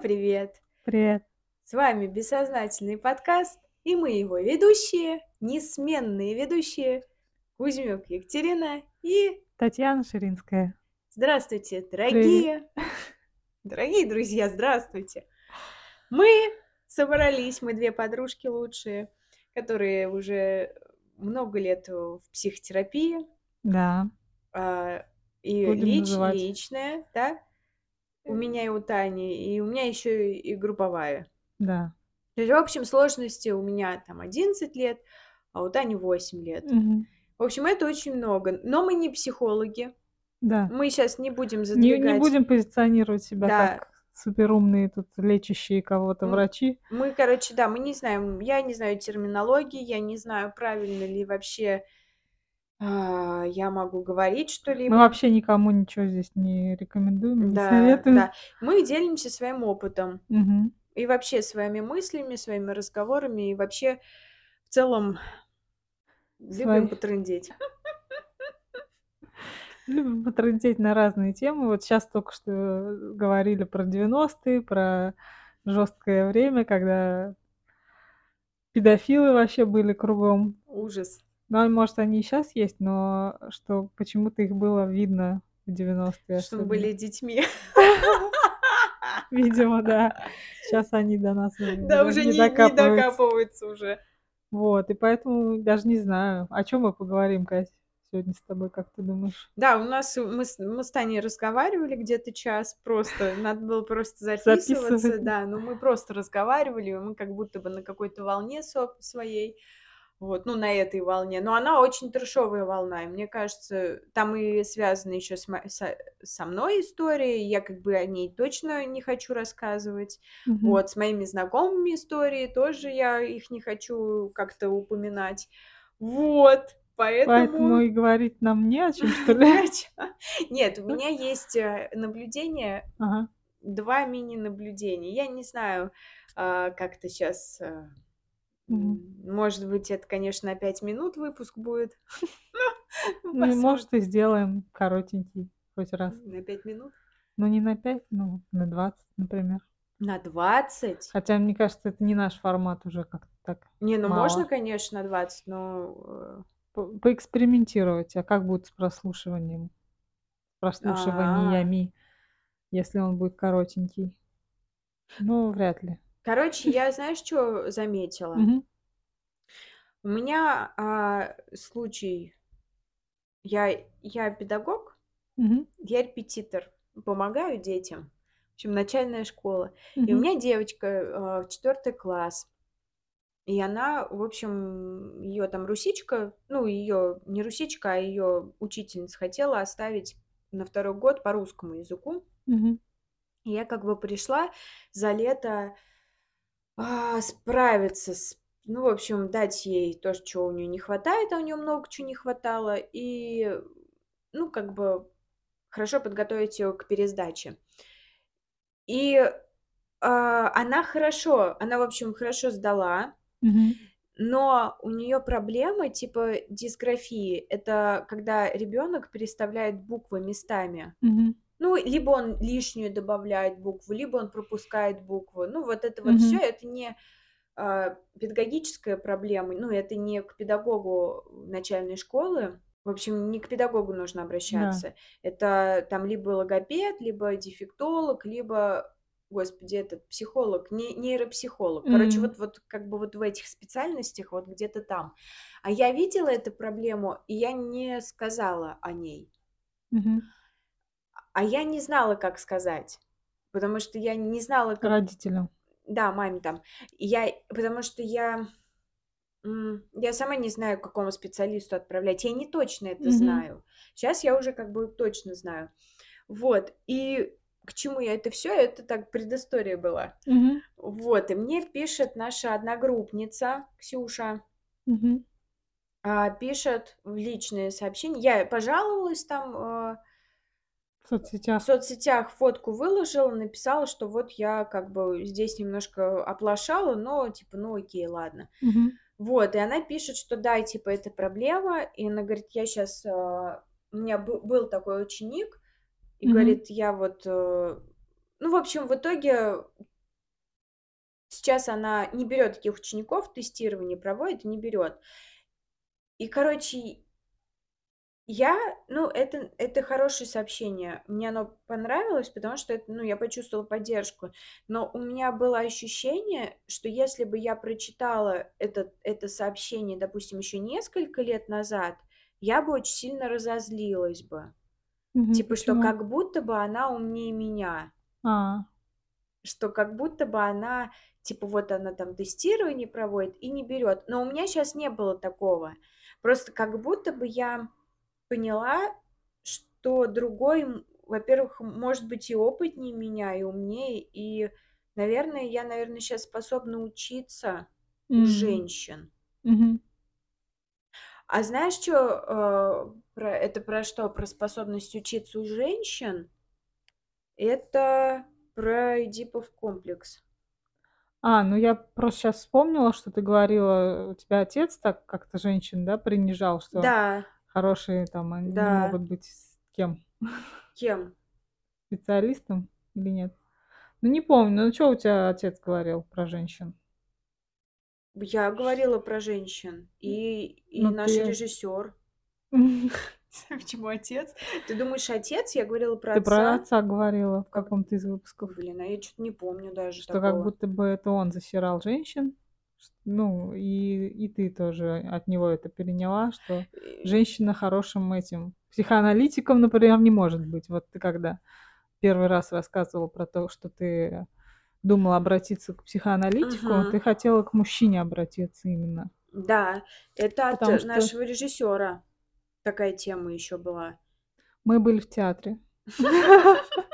Всем привет! Привет. С вами Бессознательный подкаст, и мы его ведущие, несменные ведущие, Кузьмюк Екатерина и... Татьяна Ширинская. Здравствуйте, дорогие! Дорогие друзья, здравствуйте! Мы собрались, мы две подружки лучшие, которые уже много лет в психотерапии, Да, а, и будем лич- называть. личная, да, у меня и у Тани, и у меня еще и групповая. Да. То есть, в общем, сложности у меня там 11 лет, а у Тани 8 лет. Мгм. В общем, это очень много. Но мы не психологи. Да. Мы сейчас не будем Не, задвигать. не будем позиционировать себя Да. как суперумные тут лечащие кого-то М. врачи. Мы, короче, да, мы не знаем, я не знаю терминологии, я не знаю, правильно ли вообще а, я могу говорить Мы что-либо. вообще никому ничего здесь не рекомендуем, не Да, советуем. да. Мы делимся своим опытом Мгм. и вообще своими мыслями, своими разговорами, и вообще в целом любим Свои- потрындеть. Любим потрындеть на разные темы. Вот сейчас только что говорили про 90-е, про жесткое время, когда педофилы вообще были кругом. Ужас. Ну, а может, они и сейчас есть, но что почему-то их было видно в 90-е Что мы были детьми. Видимо, да. Сейчас они до нас Да, уже не, не докапываются. докапываются уже. Вот, и поэтому даже не знаю, о чем мы поговорим, Кать, сегодня с тобой, как ты думаешь? Да, у нас у- мы с, мы с Таней разговаривали где-то час, просто надо было просто записываться, Записывать. да, но мы просто разговаривали, мы как будто бы на какой-то волне своей, вот, ну, на этой волне, но она очень трешовая волна, и мне кажется, там и связано еще с со, со мной история, я как бы о ней точно не хочу рассказывать, Мгм. вот, с моими знакомыми истории тоже я их не хочу как-то упоминать, вот, Поэтому и говорить нам не о чем, что ли? Нет, у меня есть э, наблюдение, два мини-наблюдения. Я не знаю, а, как это сейчас... Мгм. Может быть, это, конечно, на пять минут выпуск будет. Ну, Ну, и, посмотрим. может, и сделаем коротенький хоть раз. На пять минут? Ну, не на 5, ну, на 20, например. На 20? Хотя, мне кажется, это не наш формат уже как-то так. Не, ну мало. можно, конечно, на 20, но... э, По- Поэкспериментировать, а как будет с прослушиванием? А. Прослушиваниями, если он будет коротенький. Ну, вряд ли. Короче, я, знаешь, что заметила? Мгм. У меня а, случай... Я, я педагог, Мгм. я репетитор, помогаю детям. В общем, начальная школа. И у Мгм. меня девочка э, в четвертый класс. И она, в общем, ее там русичка, ну, ее не русичка, а ее учительница хотела оставить на второй год по русскому языку. Мгм. И я как бы пришла за лето а, справиться с, ну, в общем, дать ей то, чего у нее не хватает, а у нее много чего не хватало, и, ну, как бы хорошо подготовить ее к пересдаче. И а, она хорошо, она, в общем, хорошо сдала, Мгм. но у нее проблема типа дисграфии. Это когда ребенок переставляет буквы местами. Мгм. Ну, либо он лишнюю добавляет букву, либо он пропускает букву. Ну, вот это вот Мгм. все, это не а, педагогическая проблема, ну, это не к педагогу начальной школы. В общем, не к педагогу нужно обращаться. Это там либо логопед, либо дефектолог, либо, господи, этот психолог, не, нейропсихолог. Короче, М. вот, вот как бы вот в этих специальностях, вот где-то там. А я видела эту проблему, и я не сказала о ней. Мгм. А я не знала, как сказать. Потому что я не знала, как... Родителям. Да, маме там. Я... Потому что я... Я сама не знаю, к какому специалисту отправлять. Я не точно это Мгм. знаю. Сейчас я уже как бы точно знаю. Вот. И к чему я это все? Это так предыстория была. Мгм. Вот. И мне пишет наша одногруппница Ксюша. А, Пишет в личные сообщения. Я пожаловалась там В соцсетях. в соцсетях фотку выложила, написала, что вот я как бы здесь немножко оплошала, но типа, ну окей, ладно. Мгм. Вот, и она пишет, что да, типа, это проблема, и она говорит, я сейчас, у меня бы- был такой ученик, и Мгм. говорит, я вот, э, ну, в общем, в итоге Сейчас она не берет таких учеников, тестирование проводит и не берет. И, короче, я, ну, это, это хорошее сообщение. Мне оно понравилось, потому что это, ну, я почувствовала поддержку. Но у меня было ощущение, что если бы я прочитала это, это сообщение, допустим, еще несколько лет назад, я бы очень сильно разозлилась бы. Мгм. Типа, что Почему? как будто бы она умнее меня. А, Что как будто бы она, типа, вот она там тестирование проводит и не берет. Но у меня сейчас не было такого. Просто как будто бы я поняла, что другой, во-первых, может быть и опытнее меня, и умнее, и, наверное, я, наверное, сейчас способна учиться у м, женщин. мгм. А знаешь, что про это про что? Про способность учиться у женщин? Это про Эдипов комплекс. А, ну я просто сейчас вспомнила, что ты говорила, у тебя отец так как-то женщин, да, принижал, что Да, хорошие там они да. могут быть с кем? Кем? Специалистом или нет? Ну не помню, ну что у тебя отец говорил про женщин? Я говорила про женщин. И, и Ну наш ты... режиссер. Почему отец? Ты думаешь, отец? Я говорила про Ты про отца. отца говорила в каком-то из выпусков, Блин, а я что-то не помню даже что как такого. будто бы это он засирал женщин. Ну, и, и ты тоже от него это переняла, что женщина хорошим этим психоаналитиком, например, не может быть. Вот ты когда первый раз рассказывала про то, что ты думала обратиться к психоаналитику, Мгм. ты хотела к мужчине обратиться именно. Да, это от что- нашего режиссера такая тема еще была. Мы были в театре.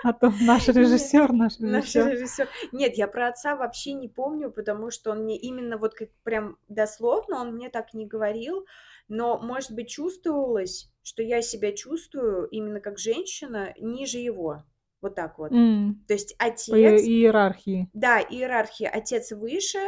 А то наш режиссер, наш Наш режиссер. режиссер. Нет, я про отца вообще не помню, потому что он мне именно вот как прям дословно он мне так не говорил, но, может быть, чувствовалось, что я себя чувствую именно как женщина ниже его. Вот так вот. М, То есть По отец, иерархии. да, иерархия, отец выше,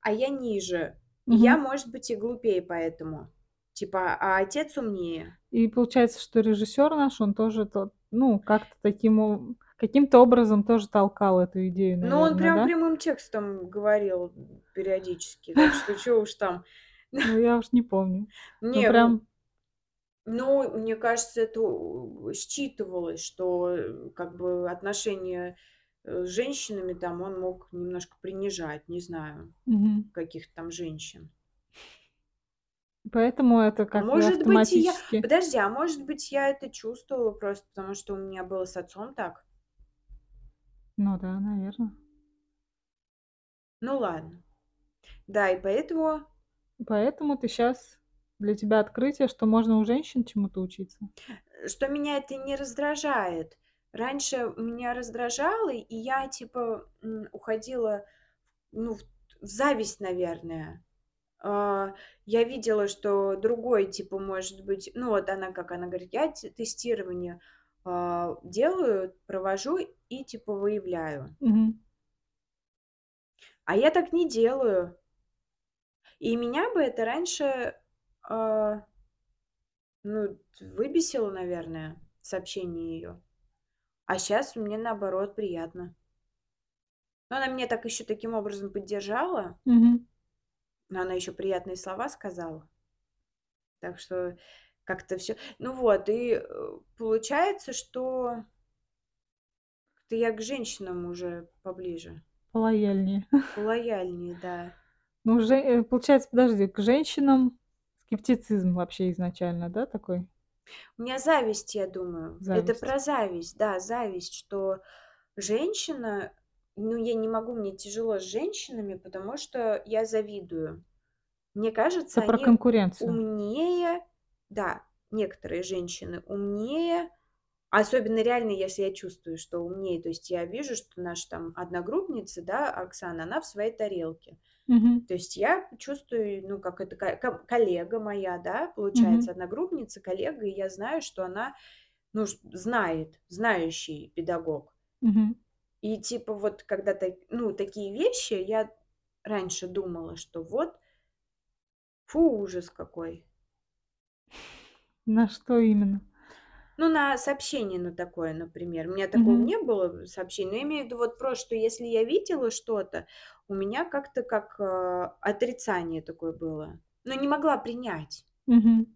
а я ниже. И я, может быть, и глупее поэтому. Типа, а отец умнее. И получается, что режиссер наш, он тоже тот, ну, как-то таким каким-то образом тоже толкал эту идею, Ну, он наверное, прям да? прямым текстом говорил периодически, так что чё уж там. Ну, я уж не помню. Ну, Не, м, прям, ну, мне кажется, это считывалось, что э, как бы отношения э, с женщинами там он мог немножко принижать, не знаю, мгм. каких-то там женщин. Поэтому это как может быть, и я... автоматически. Подожди, а может быть, я это чувствовала просто потому, что у меня было с отцом так? Ну да, наверное. Ну ладно. Да, и поэтому Поэтому ты сейчас для тебя открытие, что можно у женщин чему-то учиться. что меня это не раздражает. Раньше меня раздражало, и я типа уходила ну, в зависть, наверное. А, Я видела, что другой, типа, может быть, ну вот она, как она говорит, я те- тестирование а, делаю, провожу и типа выявляю. Мгм. А я так не делаю. И меня бы это раньше, а, ну, выбесило, наверное, сообщение ее. А сейчас мне наоборот приятно. Но она меня так еще таким образом поддержала, Мгм. Но она еще приятные слова сказала. Так что как-то все. Ну вот, и э, получается, что как-то я к женщинам уже поближе, Полояльнее. полояльнее, да. Ну, же, э, получается, подожди, к женщинам скептицизм вообще изначально, да, такой? У меня зависть, я думаю. Это Зависть. про зависть, да, зависть, что женщина, ну, я не могу, мне тяжело с женщинами, потому что я завидую. Мне кажется, Это про они конкуренцию. умнее, да, некоторые женщины умнее, особенно реально, если я чувствую, что умнее. То есть я вижу, что наша там одногруппница, да, Оксана, она в своей тарелке. Мгм. То есть я чувствую, ну, как это ко- ко- коллега моя, да, получается, одногруппница, коллега, и я знаю, что она, ну, знает, знающий педагог. Мгм. И типа вот когда так, ну, такие вещи, я раньше думала, что вот, фу, ужас какой. На что именно? Ну, на сообщение на такое, например. У меня такого Мгм. не было сообщений, но я имею в виду вот просто, что если я видела что-то, у меня как-то как, а, отрицание такое было. Ну, не могла принять. Мгм.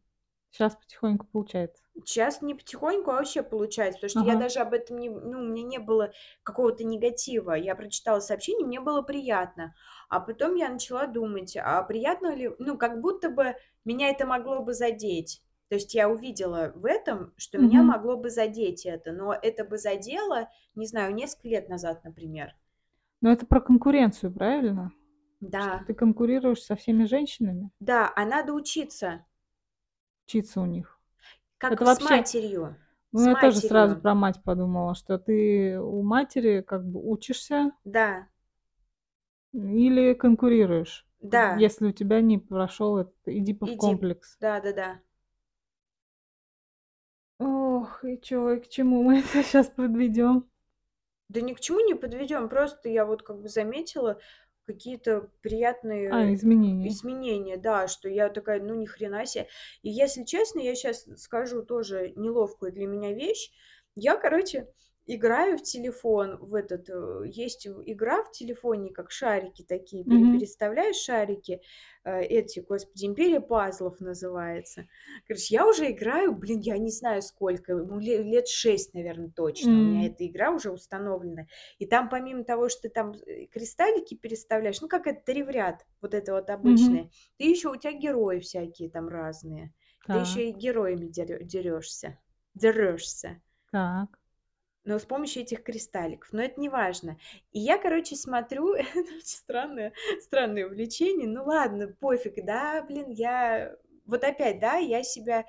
Щас потихоньку получается. Щас не потихоньку, а вообще получается, потому что я Ага. даже об этом не ну, у меня не было какого-то негатива. Я прочитала сообщение, мне было приятно. А потом я начала думать, а приятно ли ну, как будто бы меня это могло бы задеть. То есть я увидела в этом, что меня Мгм. могло бы задеть это, но это бы задело, не знаю, несколько лет назад, например. Но это про конкуренцию, правильно? Что Да. ты конкурируешь со всеми женщинами? Да, а надо учиться. Учиться у них. Как Это с вообще матерью. ну, С я тоже сразу матерью. про мать подумала, что ты у матери как бы учишься Да. или конкурируешь. Да. Если у тебя не прошёл этот Эдипов Иди комплекс. Да-да-да. Ох, и чё, и к чему мы это щас подведём? Да ни к чему не подведём. Просто я вот как бы заметила какие-то А, приятные изменения. изменения, да, что я такая: "Ну, ни хрена се". И если честно, я щас скажу тоже неловкую для меня вещь. Я, короче, играю в телефон, в этот, э, есть игра в телефоне, как шарики такие, Мгм. переставляешь шарики, э, эти, господи, "Империя пазлов" называется. Короче, я уже играю, блин, я не знаю сколько, ну, ле лет 6, наверно, точно у меня эта игра уже установлена. И там помимо того, что ты там, э, кристаллики переставляешь, ну, как это ревряд, вот это вот обычное, ты ещё у тя герои всякие там разные. Ты ещё и героями дерё дерёшься дерёшься. Так. Но с помощью этих кристалликов, но это неважно. И я, короче, смотрю, это очень странное странное увлечение. Ну ладно, пофиг, да, блин, я вот опять, да, я себя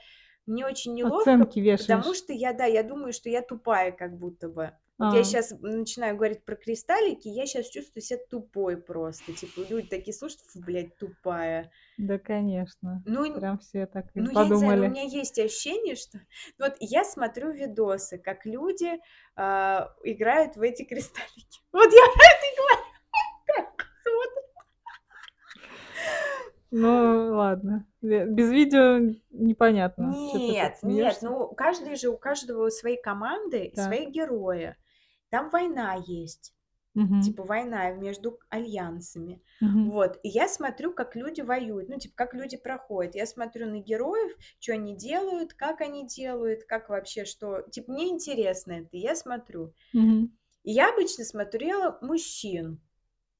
мне очень неловко, Оценки потому что я, да, я думаю, что я тупая как будто бы. Вот я А. щас начинаю говорить про кристаллики, я щас чувствую себя тупой просто. Типа люди такие слушают: "Фу, блядь, тупая". Да, конечно. Ну Прям все так и ну, я не знаю, у подумали. меня есть ощущение, что вот я смотрю видосы, как люди, а, играют в эти кристаллики. Вот я это говорю. Ну ладно, без видео непонятно, Нет, нет, ну, каждый же у каждого свои команды Так. свои герои. Там война есть. Мгм. Типа война между альянсами. Мгм. Вот. И я смотрю, как люди воюют, ну, типа, как люди проходят. Я смотрю на героев, чё они делают, как они делают, как вообще что. Типа мне интересно это, я смотрю. Мгм. И я обычно смотрела мужчин.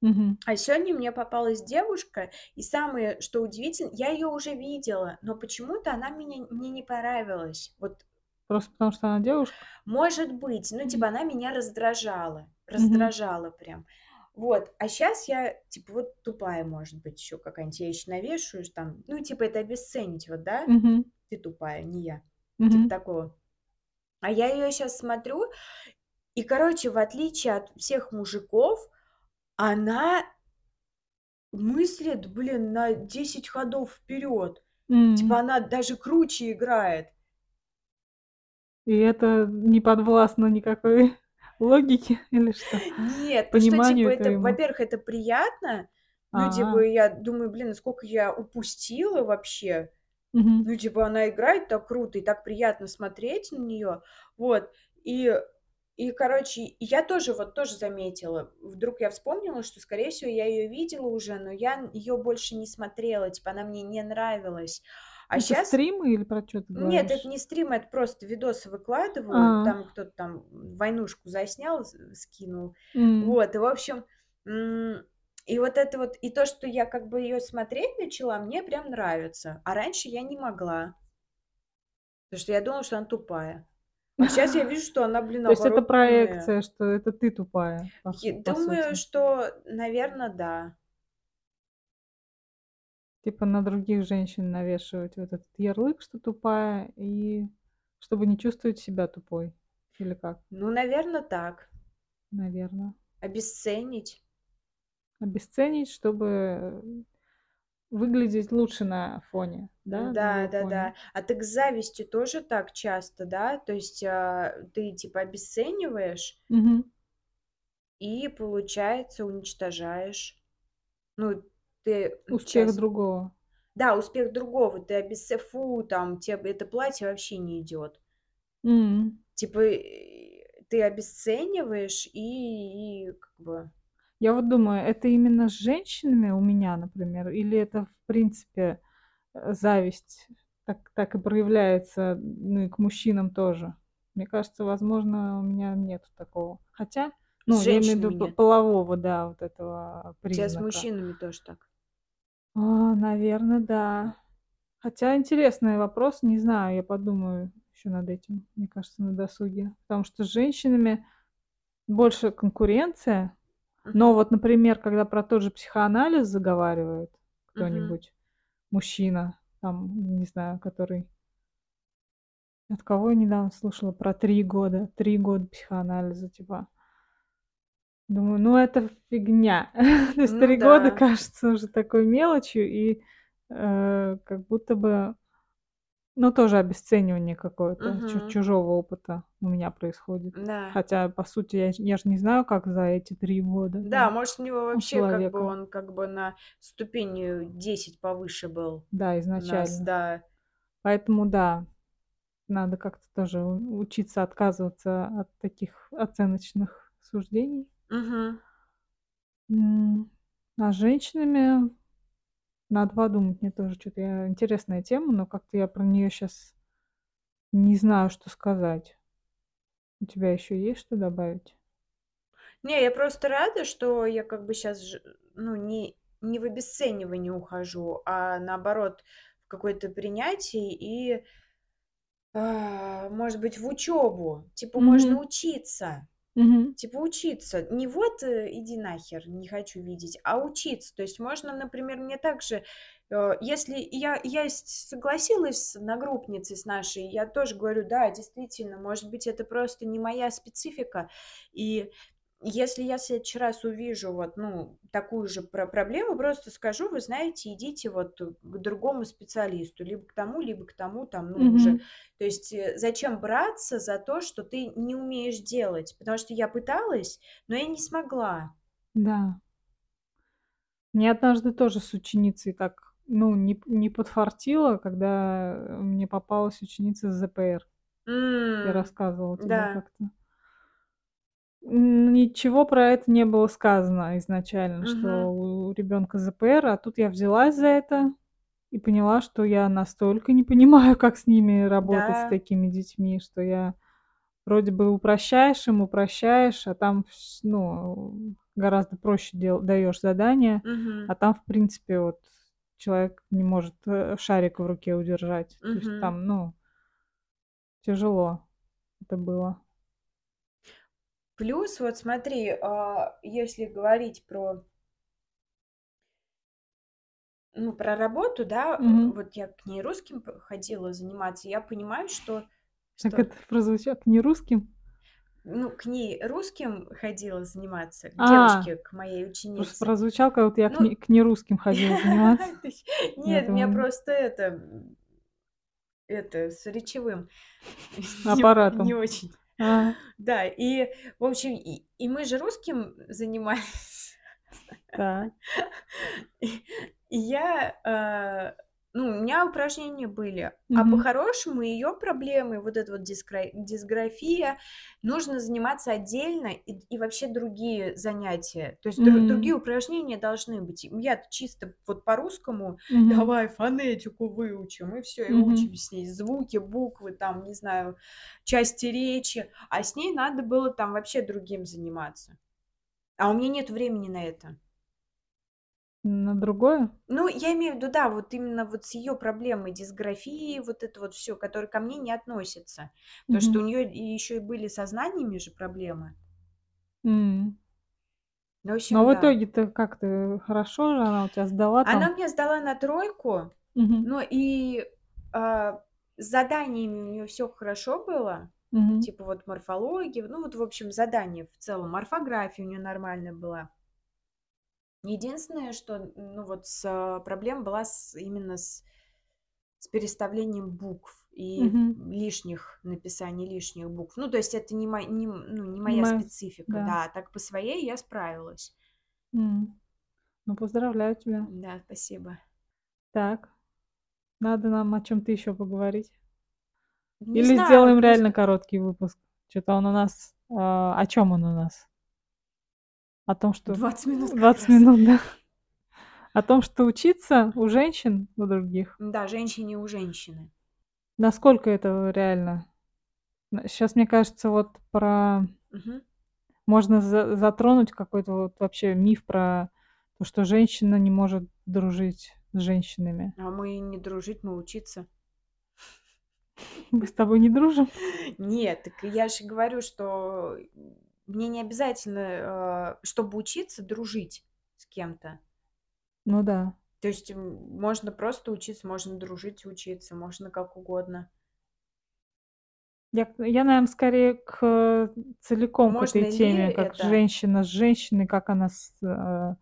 Мгм. А сегодня мне попалась девушка, и самое, что удивительно, я её уже видела, но почему-то она меня мне не понравилась. Вот Просто потому, что она девушка? Может быть, ну, типа она меня раздражала, раздражала прям. Вот. А щас я, типа, вот тупая, может быть, ещё какая-нибудь. Я ещё навешаю ш там, ну, типа это обесценить вот, да? Мгм. Ты тупая, не я. Типа Мгм. такого. А я её щас смотрю, и, короче, в отличие от всех мужиков, она мыслит, блин, на 10 ходов вперёд. Типа М. она даже круче играет. И это не подвластно никакой логике или что? Нет, ну что, типа, Пониманию это, во-первых, это приятно. Ну, типа, А. я думаю: "Блин, сколько я упустила вообще". Мгм. Ну, типа, она играет так круто и так приятно смотреть на неё. Вот. И и, короче, я тоже, вот тоже заметила. Вдруг я вспомнила, что, скорее всего, я её видела уже, но я её больше не смотрела, типа она мне не нравилась. А Это щас стримы или про чё ты Нет, это говоришь? не стримы, это просто видосы выкладывают. А. Там кто-то там войнушку заснял, скинул. М. Вот. И, в общем, и вот это вот, и то, что я как бы её смотреть начала, мне прям нравится. А раньше я не могла. Потому что я думала, что она тупая. А щас я вижу, что она, блин, То есть это проекция, что это ты тупая, по по думаю, сути? что, наверно, да. Типа на других женщин навешивать вот этот ярлык, что тупая, и чтобы не чувствовать себя тупой. Или как? Ну, наверно, так. Наверно. Обесценить. Обесценить, чтобы выглядеть лучше на фоне, да, на Да, да-да. фоне. А так с завистью тоже так часто, да? То есть, а, ты типа обесцениваешь Мгм. и, получается, уничтожаешь. Ну, ты, Успех часто другого. Да, успех другого. Ты обесце "Фу, там, те б это платье вообще не идёт". М. Типа, ты обесцениваешь и и как бы Я вот думаю, это именно с женщинами у меня, например, или это в принципе, э, зависть так так и проявляется, ну и к мужчинам тоже? Мне кажется, возможно, у меня нету такого. Хотя, ну, я имею в виду нет. полового, да, вот этого У тя с признака. мужчинами тоже так? А, наверно, да. Хотя интересный вопрос, не знаю, я подумаю ещё над этим, мне кажется, на досуге. Потому что с женщинами больше конкуренция. Но вот, например, когда про тот же психоанализ заговаривает кто-нибудь, мужчина, там, не знаю, который От кого я недавно слушала про 3 года, 3 года психоанализа, типа. Думаю, ну это фигня. То есть Ну 3 года да. кажется уже такой мелочью и, э, как будто бы, ну, тоже обесценивание какое-то чу Мгм. чужого опыта у меня происходит. Да. Хотя, по сути, я ж я ж не знаю, как за эти 3 года, Да, может, у него у вообще как бы человека. он как бы на ступень, э, 10 повыше был Да, нас, изначально. да. Поэтому да, надо как-то тоже у учиться отказываться от таких оценочных суждений. Мгм. М, а с женщинами надо подумать. Мне тоже чё-то я интересная тема, но как-то я про неё щас не знаю, что сказать. У тебя ещё есть что добавить? Не, я просто рада, что я как бы ж ну, не не в обесценивание ухожу, а наоборот в какое-то принятие и а, может быть, в учёбу. Типа, можно Мгм. учиться. Мгм. Типа, учиться. Не вот, э: "Иди нахер, не хочу видеть", а учиться. То есть можно, например, мне также, э, если я я согласилась с одногруппницей с нашей, я тоже говорю: "Да, действительно, может быть, это просто не моя специфика". И если я в следующий раз увижу вот, ну, такую же пр проблему, просто скажу: "Вы знаете, идите вот к другому специалисту, либо к тому, либо к тому там, ну, уже". Мгм. То есть, э, зачем браться за то, что ты не умеешь делать? Потому что я пыталась, но я не смогла. Да. Мне однажды тоже с ученицей так, ну, не не подфартило, когда, мне попалась ученица с ЗПР. Я М, рассказывала тебе да. как-то. Ничего про это не было сказано изначально, Мгм. что у ребёнка ЗПР, а тут я взялась за это и поняла, что я настолько не понимаю, как с ними работать, с Да. такими детьми, что я вроде бы упрощаешь им, упрощаешь, а там вс ну, гораздо проще дел даёшь задания, Мгм. а там, в принципе, вот человек не может, э, шарик в руке удержать. То есть Мгм. там, ну тяжело это было. Плюс вот смотри, а, если говорить про ну, про работу, да, Мгм. вот я к ней русским ходила заниматься, я понимаю, что Как что? это прозвуча к нерусским? Ну, к ней русским ходила заниматься, к А, девочке, к моей просто ученице. прозвучало, как будто я к Ну к нерусским ходила заниматься. нет, меня просто это, это, с речевым не не Аппаратом. очень. А. Да, и, в общем, и и мы же русским занимались. И и я, а, ну, у меня упражнения были, а Мгм. по-хорошему её проблемы, вот эта вот дисграфия, нужно заниматься отдельно и и вообще другие занятия. То есть дру другие упражнения должны быть. Я-то чисто вот по-русскому: Мгм. "Давай фонетику выучим". И всё, и Мгм. учим с ней звуки, буквы, там, не знаю, части речи. А с ней надо было там вообще другим заниматься. А у меня нет времени на это. На другое? Ну, я имею в виду, да, вот именно вот с её проблемой дисграфии, вот это вот всё, которое ко мне не относится. Потому что у Мгм. неё и ещё и были со знаниями же проблемы. М. Ну, в Но общем, в да. итоге-то как ты? Хорошо же она у тя сдала Она там? меня сдала на тройку, Мгм. но и, а, с заданиями у неё всё хорошо было. Мгм. Типа вот морфология, ну вот, в общем, задания в целом. Орфография у неё нормальная была. Единственное, что, ну, вот с проблема была с именно с с переставлением букв и Мгм. лишних написаний лишних букв. Ну, то есть это не мо не ну, не моя Понимаю, специфика, да. да. А так по своей я справилась. М. Ну, поздравляю тебя. Да, спасибо. Так, надо нам о чём-то ещё поговорить. Не Или знаю, сделаем просто реально короткий выпуск? Чё-то он у нас, а, о чём он у нас? О том, что 20 минут как 20 раз. минут, да. О том, что учиться у женщин, у других. Да, женщине у женщины. Насколько это реально? Щас, мне кажется, вот про Мгм. можно за затронуть какой-то вот вообще миф про то, что женщина не может дружить с женщинами. А мы не дружить, мы учиться. Мы с тобой не дружим? Нет, так я же говорю, что, мне не обязательно, а, чтобы учиться, дружить с кем-то. Ну да. То есть, можно просто учиться, можно дружить и учиться, можно как угодно. Я к я, наверно, скорее к целиком к Можно этой ли теме, как это? женщина с женщиной, как она с а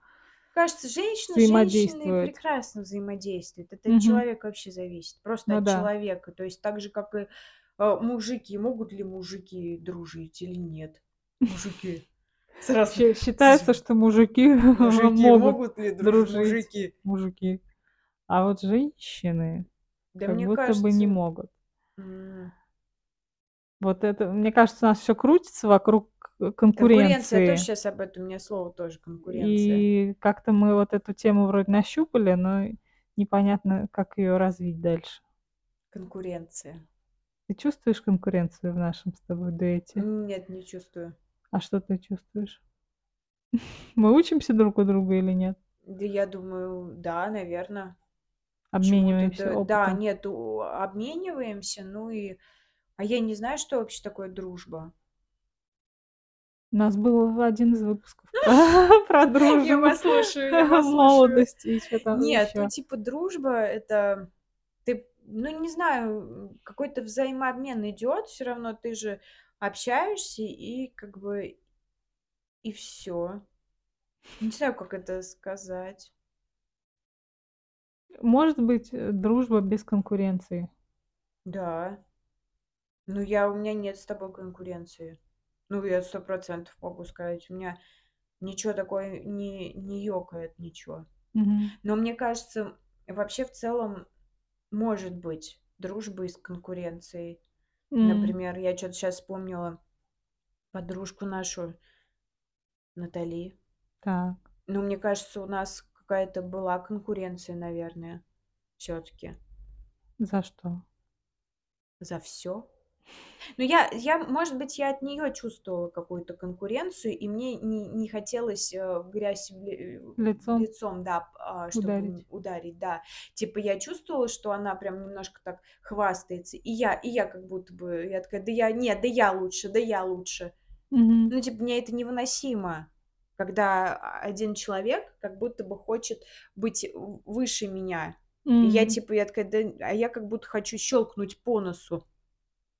Кажется, женщина с женщиной прекрасно взаимодействует. Это от Мгм. человека вообще зависит, просто Ну от да. человека. То есть так же, как и, а, мужики. Могут ли мужики дружить или нет? Мужики. Сразу считается, что мужики Мужики могут могут ли дружить? дружить, Мужики. мужики, а вот женщины Да как мне будто бы не кажется могут. М. Вот это, мне кажется, у нас всё крутится вокруг к Конкуренция, тоже конкуренции. щас об этом, у меня слово тоже конкуренция. И как-то мы вот эту тему вроде нащупали, но непонятно, как её развить дальше. Конкуренция. Ты чувствуешь конкуренцию в нашем с тобой дуэте? Нет, не чувствую. А что ты чувствуешь? Мы учимся друг у друга или нет? Да я думаю, да, наверно. Чему-то Обмениваемся да да, опытом? нет, обмениваемся, ну и а я не знаю, что вообще такое дружба. У нас был один из выпусков про Я дружбу вас слушаю, я вас слушаю. молодости и чё там Нет, ну типа дружба- это ты, ну не знаю, какой-то взаимообмен идёт, всё равно ты же общаешься и как бы и всё. Не знаю, как это сказать. Может быть, э, дружба без конкуренции. Да. Ну, я у меня нет с тобой конкуренции. Ну, я 100 % могу сказать. У меня ничего такое не не ёкает, ничего. Мгм. Но мне кажется, вообще, в целом, может быть дружба и с конкуренцией. М. Например, я чё-то щас вспомнила подружку нашу Натали. Так. Ну, мне кажется, у нас какая-то была конкуренция, наверное, всё-таки. За что? За всё. Ну, я я, может быть, я от неё чувствовала какую-то конкуренцию, и мне не не хотелось, э, в грязь ли Лицом? лицом, да, а, чтобы Ударить. ударить, да. Типа я чувствовала, что она прям немножко так хвастается, и я и я как будто бы, я такая: "Да я нет, да я лучше, да я лучше". Мгм. Ну, типа, мне это невыносимо, когда один человек как будто бы хочет быть выше меня. И я типа, я такая: "Да". А я как будто хочу щёлкнуть по носу.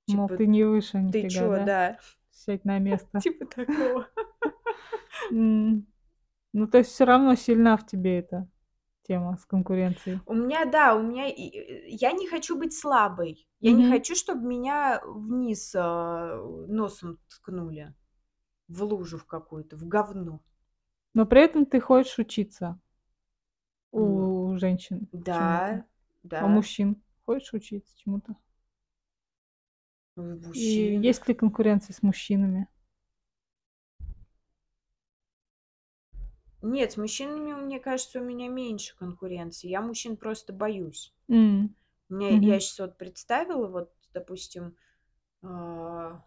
Мол, Типа: ты не выше "Ты нифига, чё, да? да?" Сядь на место. Типа такого. Ну, то есть всё равно сильна в тебе эта тема с конкуренцией? У меня, да, у меня я не хочу быть слабой. Я не хочу, чтоб меня вниз, а, носом ткнули, в лужу в какую-то, в говно. Но при этом ты хочешь учиться у женщин чему-то. Да, А да. мужчин хочешь учиться чему-то? И есть ли конкуренция с мужчинами? Нет, с мужчинами, мне кажется, у меня меньше конкуренции. Я мужчин просто боюсь. У меня я Мгм. щас вот представила, вот, допустим, а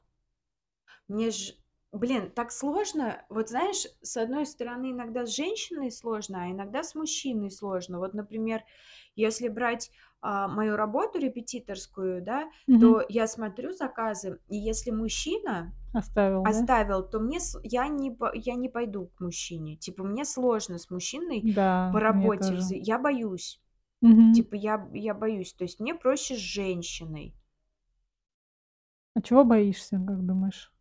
мне ж блин, так сложно. Вот знаешь, с одной стороны, иногда с женщиной сложно, а иногда с мужчиной сложно. Вот, например, если брать, а, мою работу репетиторскую, да, Мгм. то я смотрю заказы, и если мужчина Оставил, да? оставил, то мне я не по я не пойду к мужчине. Типа мне сложно с мужчиной по Да, мне работе я боюсь. Мгм. Типа я я боюсь. То есть мне проще с женщиной. А чего боишься, как думаешь?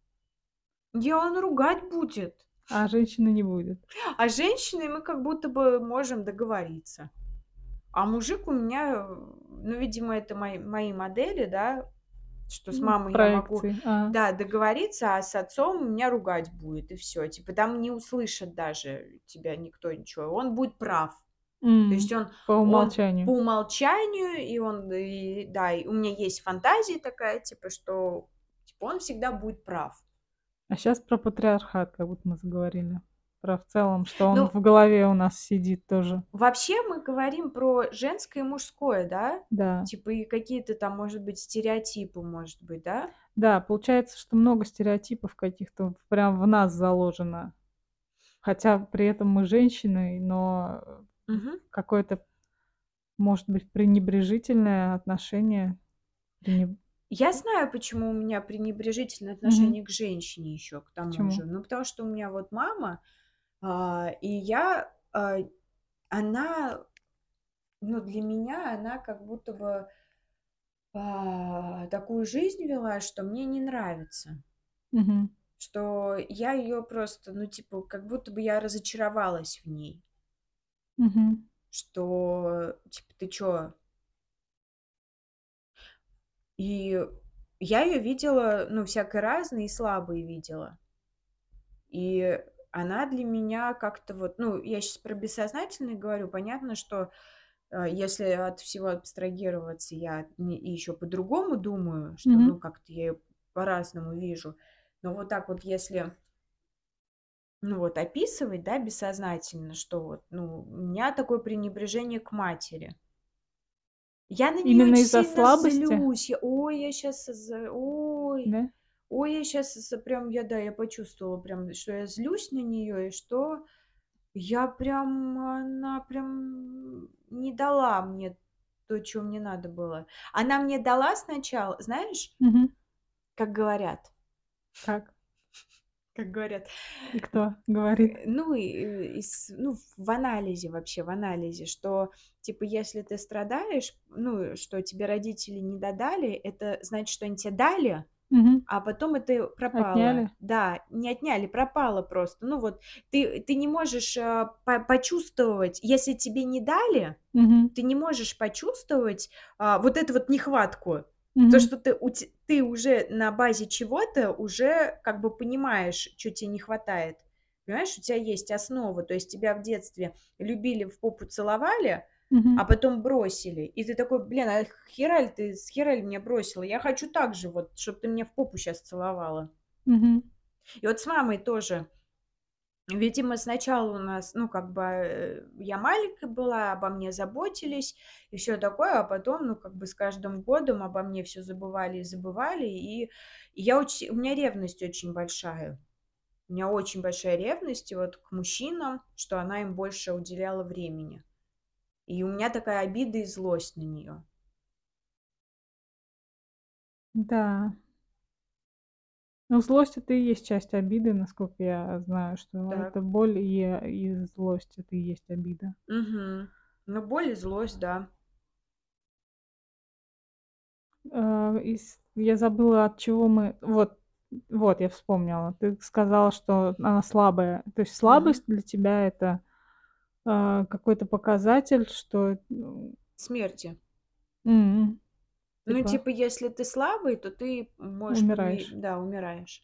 Я он ругать будет. А женщина не будет? А с женщиной мы как будто бы можем договориться. А мужик у меня, ну, видимо, это мои мои модели, да, что с М, мамой я могу, проекции, а. да, договориться, а с отцом меня ругать будет, и всё. Типа там не услышит даже тебя никто ничего, он будет прав. То есть он по он по умолчанию. умолчанию, и он, и да, и у меня есть фантазия такая, типа, что, типа, он всегда будет прав. А сейчас про патриархат, как будто мы заговорили. Про в целом, что он Ну в голове у нас сидит тоже. Вообще мы говорим про женское и мужское, да? Да. Типа и какие-то там, может быть, стереотипы, может быть, да? Да, получается, что много стереотипов каких-то прям в нас заложено. Хотя при этом мы женщины, но Мгм. какое-то, может быть, пренебрежительное отношение. Пренеб... Я знаю, почему у меня пренебрежительное отношение к женщине еще, к тому Почему? же. Ну, потому что у меня вот мама, и я, а, она, ну, для меня она как будто бы а, такую жизнь вела, что мне не нравится. Мгм. Что я ее просто, ну, типа, как будто бы я разочаровалась в ней. Мгм. Что, типа, ты чё? И я ее видела, ну, всякой разной, и слабой видела. И она для меня как-то вот, ну, я сейчас про бессознательное говорю, понятно, что э, если от всего абстрагироваться, я еще по-другому думаю, что, Мгм. ну, как-то я ее по-разному вижу. Но вот так вот, если, ну, вот описывать, да, бессознательно, что вот, ну, у меня такое пренебрежение к матери. Я на нее Именно из-за слабости? злюсь. Я, ой, я сейчас, ой, Да? Ой, я сейчас прям, я, да, я почувствовала прям, что я злюсь на нее, и что я прям, она прям не дала мне то, чего мне надо было. Она мне дала сначала, знаешь, Мгм. как говорят, Как? как говорят, И кто говорит? э, ну, и, э, из, ну, в анализе вообще, в анализе, что, типа, если ты страдаешь, ну, что тебе родители не додали, это значит, что они тебе дали, Мгм. а потом это пропало. Отняли? Да, не отняли, пропало просто. Ну вот ты, ты не можешь а, по- почувствовать, если тебе не дали, Мгм. ты не можешь почувствовать а, вот эту вот нехватку. Мгм. То, что ты, у те- ты уже на базе чего-то уже как бы понимаешь, что тебе не хватает. Понимаешь, у тебя есть основа, то есть тебя в детстве любили, в попу целовали, А потом бросили. И ты такой, блин, а хераль ты, с хераль меня бросила? Я хочу так же вот, чтобы ты меня в попу сейчас целовала. И вот с мамой тоже. Видимо, сначала у нас, ну, как бы, э, я маленькая была, обо мне заботились и все такое, а потом, ну, как бы с каждым годом обо мне все забывали и забывали, и, и я очень, у меня ревность очень большая. У меня очень большая ревность вот к мужчинам, что она им больше уделяла времени. И у меня такая обида и злость на нее. Да. Ну, злость это и есть часть обиды, насколько я знаю, что Так. это боль и, и злость это и есть обида. Угу. Ну, боль и злость, да. А, из- я забыла, от чего мы. Вот, вот, я вспомнила. Ты сказала, что она слабая. То есть слабость для тебя это а, какой-то показатель, что. ну, Смерти. м, Ну, типа, типа, если ты слабый, то ты можешь... Умираешь. Да, умираешь.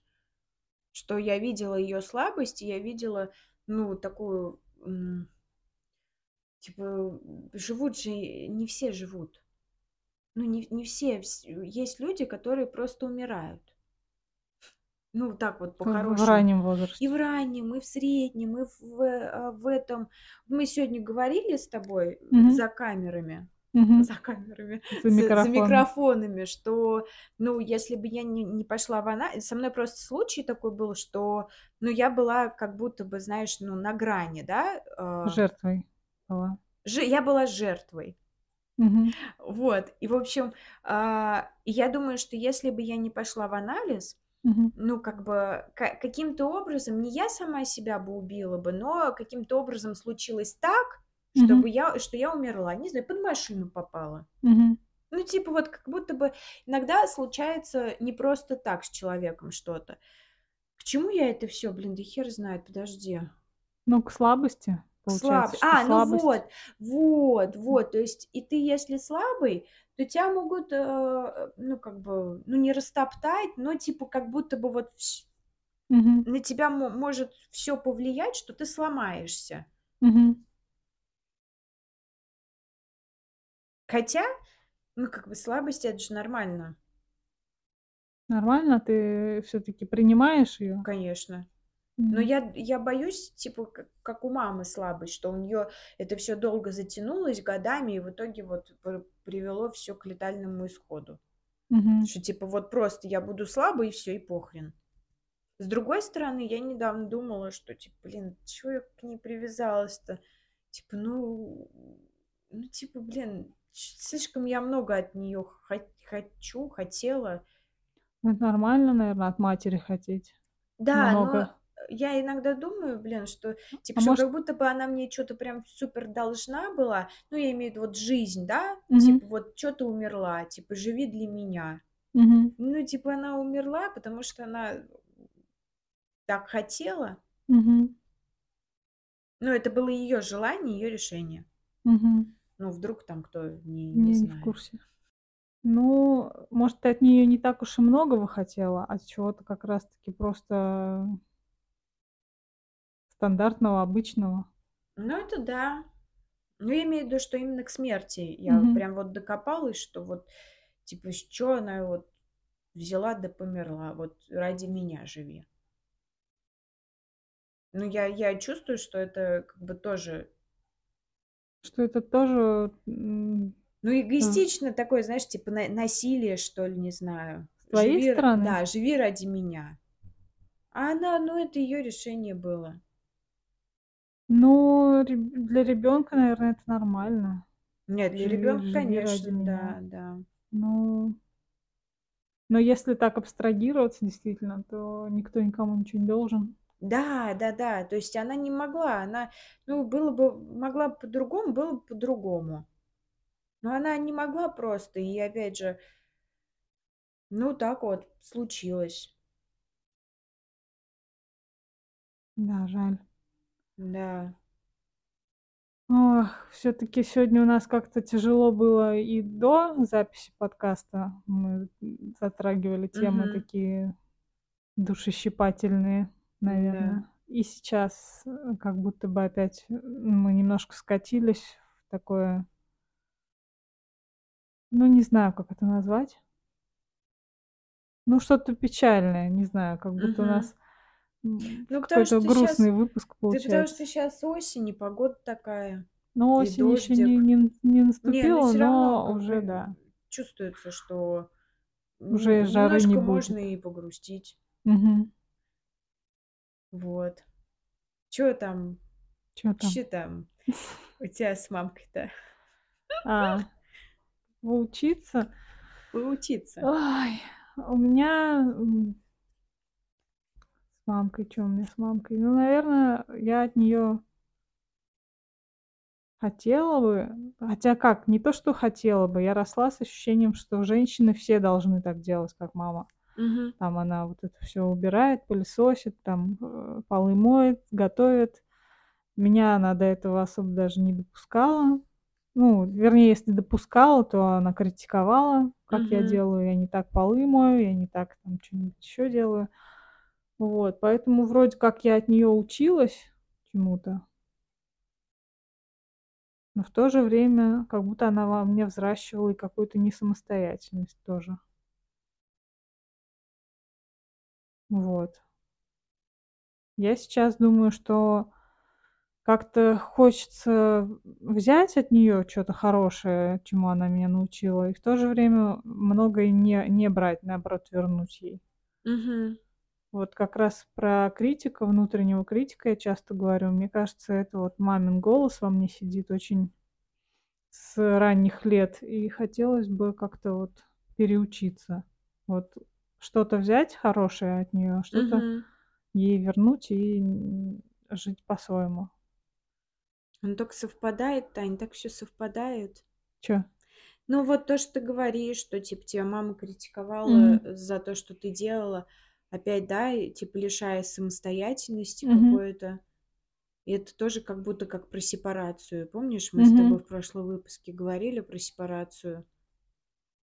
Что я видела ее слабость, и я видела, ну, такую... Типа, живут же... Не все живут. Ну, не, не все. вс- Есть люди, которые просто умирают. Ну, так вот, в, в по-хорошему. раннем И возрасте. в раннем, и в среднем, и в, а, в этом. Мы сегодня говорили с тобой Мгм. за камерами, Мгм. за камерами, За за, за микрофоном. микрофонами, что, ну, если бы я не, не пошла в анализ, со мной просто случай такой был, что, ну, я была как будто бы, знаешь, ну, на грани, да, а, Жертвой была. жи- я была жертвой, Мгм. вот, и, в общем, а, и я думаю, что если бы я не пошла в анализ, Мгм. ну, как бы, ка- каким-то образом, не я сама себя бы убила бы, но каким-то образом случилось так, чтобы я, что я умерла, не знаю, под машину попала. Мгм. Ну, типа, вот как будто бы иногда случается не просто так с человеком что-то. К чему я это все, блин, да хер знает, подожди. Ну, к слабости, получается, слаб... что А, ну слабость. вот, вот, вот, то есть и ты, если слабый, то тебя могут, э, ну, как бы, ну, не растоптать, но, типа, как будто бы вот Мгм. на тебя мо- может все повлиять, что ты сломаешься. Мгм. Хотя, ну, как бы слабость это же нормально. Нормально? Ты все-таки принимаешь ее? Конечно. Но я, я боюсь, типа, как, как у мамы слабость, что у нее это все долго затянулось годами, и в итоге вот привело все к летальному исходу. Мгм. Что типа вот просто я буду слабой, и все, и похрен. С другой стороны, я недавно думала, что типа, блин, чего я к ней привязалась-то? Типа, ну, ну, типа, блин, слишком я много от нее хочу, хотела. Ну, это нормально, наверное, от матери хотеть Да, но много. Я иногда думаю, блин, что типа, А что может как будто бы она мне что-то прям супер должна была. Ну, я имею в виду вот жизнь, да? Мгм. Типа, вот что ты умерла, типа, живи для меня. Мгм. Ну, типа, она умерла, потому что она так хотела. Мгм. Ну, это было ее желание, ее решение. Мгм. Ну, вдруг там кто не, не Не, не в знает. курсе. Ну, может, ты от нее не так уж и многого хотела, а чего-то как раз-таки просто стандартного, обычного. Ну, это да. Ну, я имею в виду, что именно к смерти я Мгм. прям вот докопалась, что вот, типа, что она вот взяла да померла, вот ради меня живи. Ну, я, я чувствую, что это как бы тоже, Что это тоже ну, эгоистично такое, знаешь, типа на- насилие, что ли, не знаю. с твоей Живи, стороны. да, живи ради меня. А она, ну, это ее решение было. Ну, реб- для ребенка, наверное, это нормально. Нет, для Живи- ребенка, живи ради конечно, да, меня. да. Ну, но если так абстрагироваться действительно, то никто никому ничего не должен. Да, да, да. То есть она не могла, она, ну, было бы, могла бы по-другому, было бы по-другому. Но она не могла просто, и опять же, ну, так вот случилось. Да, жаль. Да. Ох, все-таки сегодня у нас как-то тяжело было и до записи подкаста. Мы затрагивали темы Мгм. такие душещипательные, Да. наверное. И сейчас э, как будто бы опять э, мы немножко скатились в такое, ну не знаю, как это назвать. Ну что-то печальное, не знаю, как будто у Мгм. нас Ну, потому какой-то что грустный сейчас, выпуск да потому получается. что сейчас осень, и погода такая, Но и осень еще не, не, не Не, ну наступила, равно но как уже да, чувствуется, что уже н- жары не будет. можно и погрустить. Мгм. Вот. Че там, Чё там? че там у тебя с мамкой-то? А, поучиться? Поучиться. Ой, у меня с мамкой, что у меня с мамкой? Ну, наверное, я от нее хотела бы, хотя как, не то, что хотела бы, я росла с ощущением, что женщины все должны так делать, как мама. Мгм. Там она вот это все убирает, пылесосит, там э, полы моет, готовит. Меня она до этого особо даже не допускала. Ну, вернее, если допускала, то она критиковала, как я Мгм. делаю. Я не так полы мою, я не так там что-нибудь еще делаю. Вот, поэтому вроде как я от нее училась чему-то, но в то же время как будто она во мне взращивала и какую-то несамостоятельность тоже. Вот. Я сейчас думаю, что как-то хочется взять от нее что-то хорошее, чему она меня научила, и в то же время многое не, не брать, наоборот, вернуть ей. Мгм. Вот как раз про критика, внутреннего критика я часто говорю. Мне кажется, это вот мамин голос во мне сидит очень с ранних лет, и хотелось бы как-то вот переучиться. Вот что-то взять хорошее от нее, что-то Мгм. ей вернуть и жить по-своему. Ну, так совпадает, Тань, так все совпадает. Чё? Ну, вот то, что ты говоришь, что, типа, тебя мама критиковала Мгм. за то, что ты делала, опять, да, типа, лишая самостоятельности Мгм. какой-то. И это тоже как будто как про сепарацию. Помнишь, мы с тобой в прошлом выпуске говорили про сепарацию?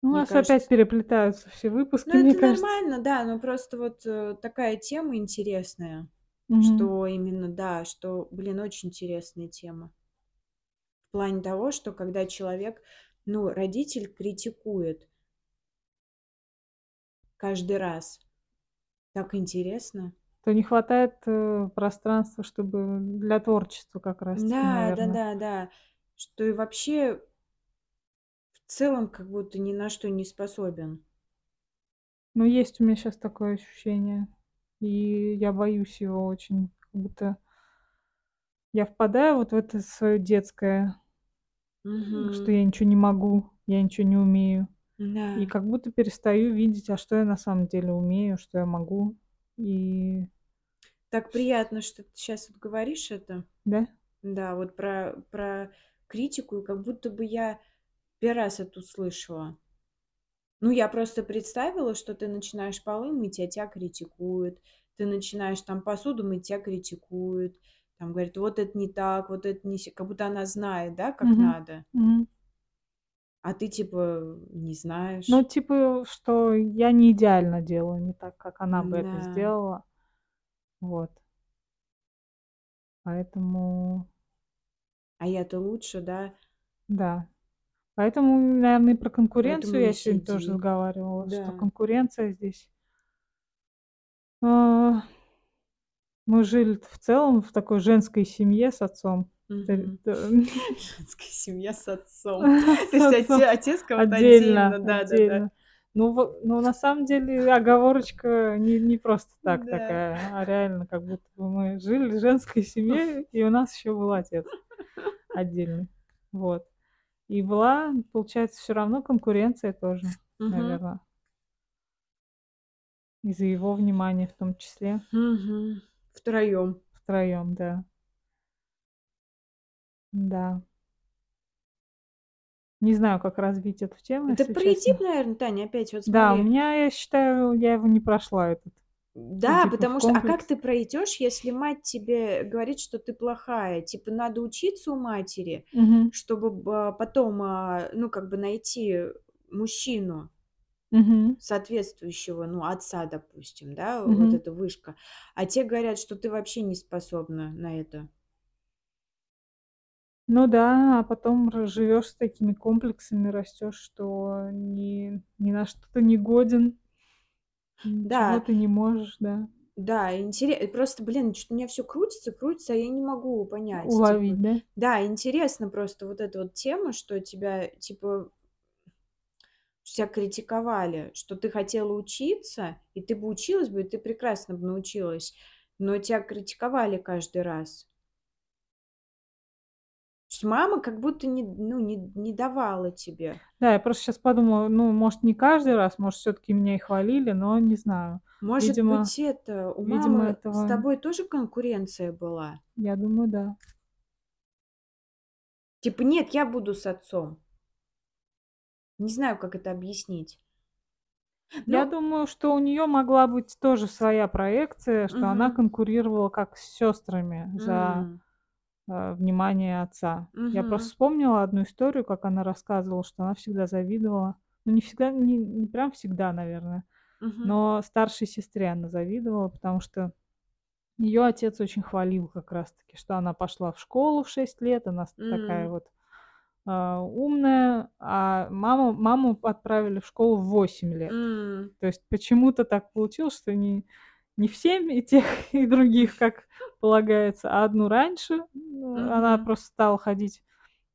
Ну, у нас опять кажется, переплетаются все выпуски, ну, это кажется. нормально, да, но просто вот э, такая тема интересная, Мгм. что именно, да, что, блин, очень интересная тема. В плане того, что когда человек ну, родитель критикует каждый раз. Так интересно. То не хватает, э, пространства, чтобы для творчества как раз таки, Да, наверно. да-да-да. Что и вообще в целом как будто ни на что не способен. Ну, есть у меня щас такое ощущение, и я боюсь его очень, как будто я впадаю вот в это своё детское, м, что Мгм. я ничего не могу, я ничего не умею. И Да. как будто перестаю видеть, а что я на самом деле умею, что я могу. И Так приятно, что ты щас вот говоришь это. Да? Да, вот про про критику, и как будто бы я 1 раз это услышала. Ну, я просто представила, что ты начинаешь полы мыть, а тя критикуют. Ты начинаешь там посуду мыть, тя критикуют. Там говорят: "Вот это не так, вот это не ся" Как будто она знает, да, как Мгм, надо. мгм. А ты типа не Ну, знаешь. типа, что я не идеально делаю, не так, как она бы это сделала. Вот. Поэтому А я-то лучше, да? Да. Поэтому, наверно, и про Поэтому конкуренцию и я сегодня тоже сиди. разговаривала, что Да. конкуренция здесь А Мы жили-то в целом в такой женской семье с отцом. Т Женская семья с отцом. То есть отец кого-то Отдельно, отдельно. Да-да-да. отдельно. Ну ну, на самом деле оговорочка не не просто так Да. такая, а реально, как будто бы мы жили в женской семье, и у нас ещё был отец отдельный. Вот. И была, получается, всё равно конкуренция тоже, Мгм. наверно. Из-за его внимания в том числе. Мгм. Втроём. Втроём, да. Да. Не знаю, как развить эту тему, Это если честно. Эдип, наверно, Таня, опять? Вот Да, у смотри. меня, я считаю, я его не прошла, этот Да, Эдипов потому что а как ты пройдёшь, если мать тебе говорит, что ты плохая? Типа надо учиться у матери, Мгм. чтобы ба потом, а, ну, как бы найти мужчину Мгм. соответствующего, ну, отца, допустим, да, вот Мгм. эта вышка. А те говорят, что ты вообще не способна на это. Ну да, а потом р живёшь с такими комплексами, растёшь, что ни ни на что ты не годен. Ничего Да. ты не можешь, да. Да, интере просто, блин, чё-то у меня всё крутится крутится, а я не могу понять. Типа, Уловить, да? да, интересно просто вот эта вот тема, что тебя, типа что тя критиковали, что ты хотела учиться, и ты бы училась бы, и ты прекрасно бы научилась, но тя критиковали каждый раз. Ш мама как будто не ну, не не давала тебе. Да, я просто щас подумала, ну, может, не каждый раз, может, всё-таки меня и хвалили, но не знаю. Может Видимо быть, это, у видимо, мамы с этого тобой тоже конкуренция была? Я думаю, да. Типа: "Нет, я буду с отцом". Не знаю, как это объяснить. Я Ну думаю, что у неё могла быть тоже своя проекция, что она Мгм. конкурировала, как с сёстрами, за, М. э, внимание отца. Я просто вспомнила одну историю, как она рассказывала, что она всегда завидовала. Ну, не всегда, не не прям всегда, наверное, Мгм. но старшей сестре она завидовала, потому что её отец очень хвалил как раз таки, что она пошла в школу в 6 лет, она с такая вот, а, умная, а маму маму отправили в школу в 8 лет. М. То есть почему-то так получилось, что не не в 7 и тех, и других, как полагается, а одну раньше. Ну, она просто стала ходить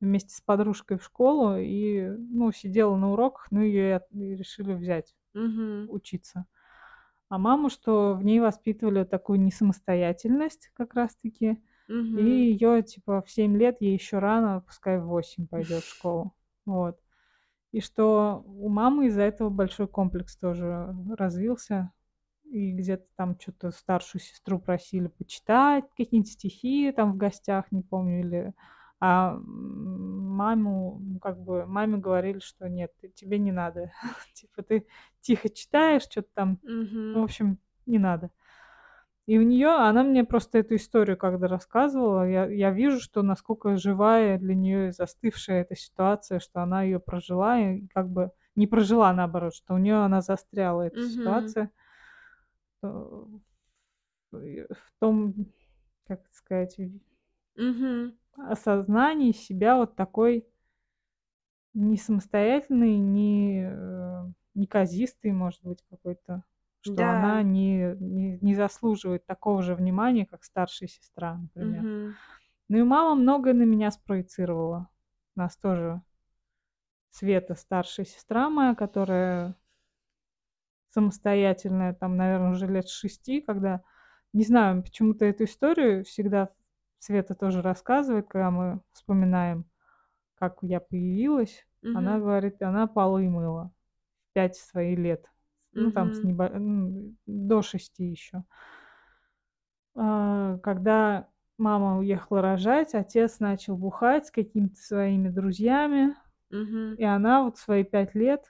вместе с подружкой в школу и, ну, сидела на уроках, ну, и и решили взять Мгм. учиться. А маму, что в ней воспитывали такую несамостоятельность как раз таки, и её, типа, в 7 лет, ей ещё рано, пускай в 8 пойдёт в школу. Вот. И что у мамы из-за этого большой комплекс тоже развился. И где-то там чё-то старшую сестру просили почитать какие-нибудь стихи там в гостях, не помню, или а, маму, ну, как бы маме говорили, что: "Нет, тебе не надо". Типа ты тихо читаешь, чё-то там, в Мгм. общем, не надо. И у неё она мне просто эту историю когда рассказывала, я я вижу, что насколько живая для неё и застывшая эта ситуация, что она её прожила и как бы не прожила, наоборот, что у неё она застряла, эта Мгм. ситуация. Э, в том, как сказать, Мгм. осознании себя вот такой не самостоятельный, не, э, неказистый, может быть, какой-то. Что она Да. не не не заслуживает такого же внимания, как старшая сестра, например. Мгм. Ну и мама многое на меня спроецировала. У нас тоже Света старшая сестра моя, которая самостоятельная, там, наверно, уже лет 6, когда не знаю, почему-то эту историю всегда Света тоже рассказывает, когда мы вспоминаем, как я появилась. Она Мгм. говорит, она полы мыла в 5 своих лет. Ну, там с небо до 6 ещё. А, когда мама уехала рожать, отец начал бухать с какими-то своими друзьями, Мгм. и она вот свои 5 лет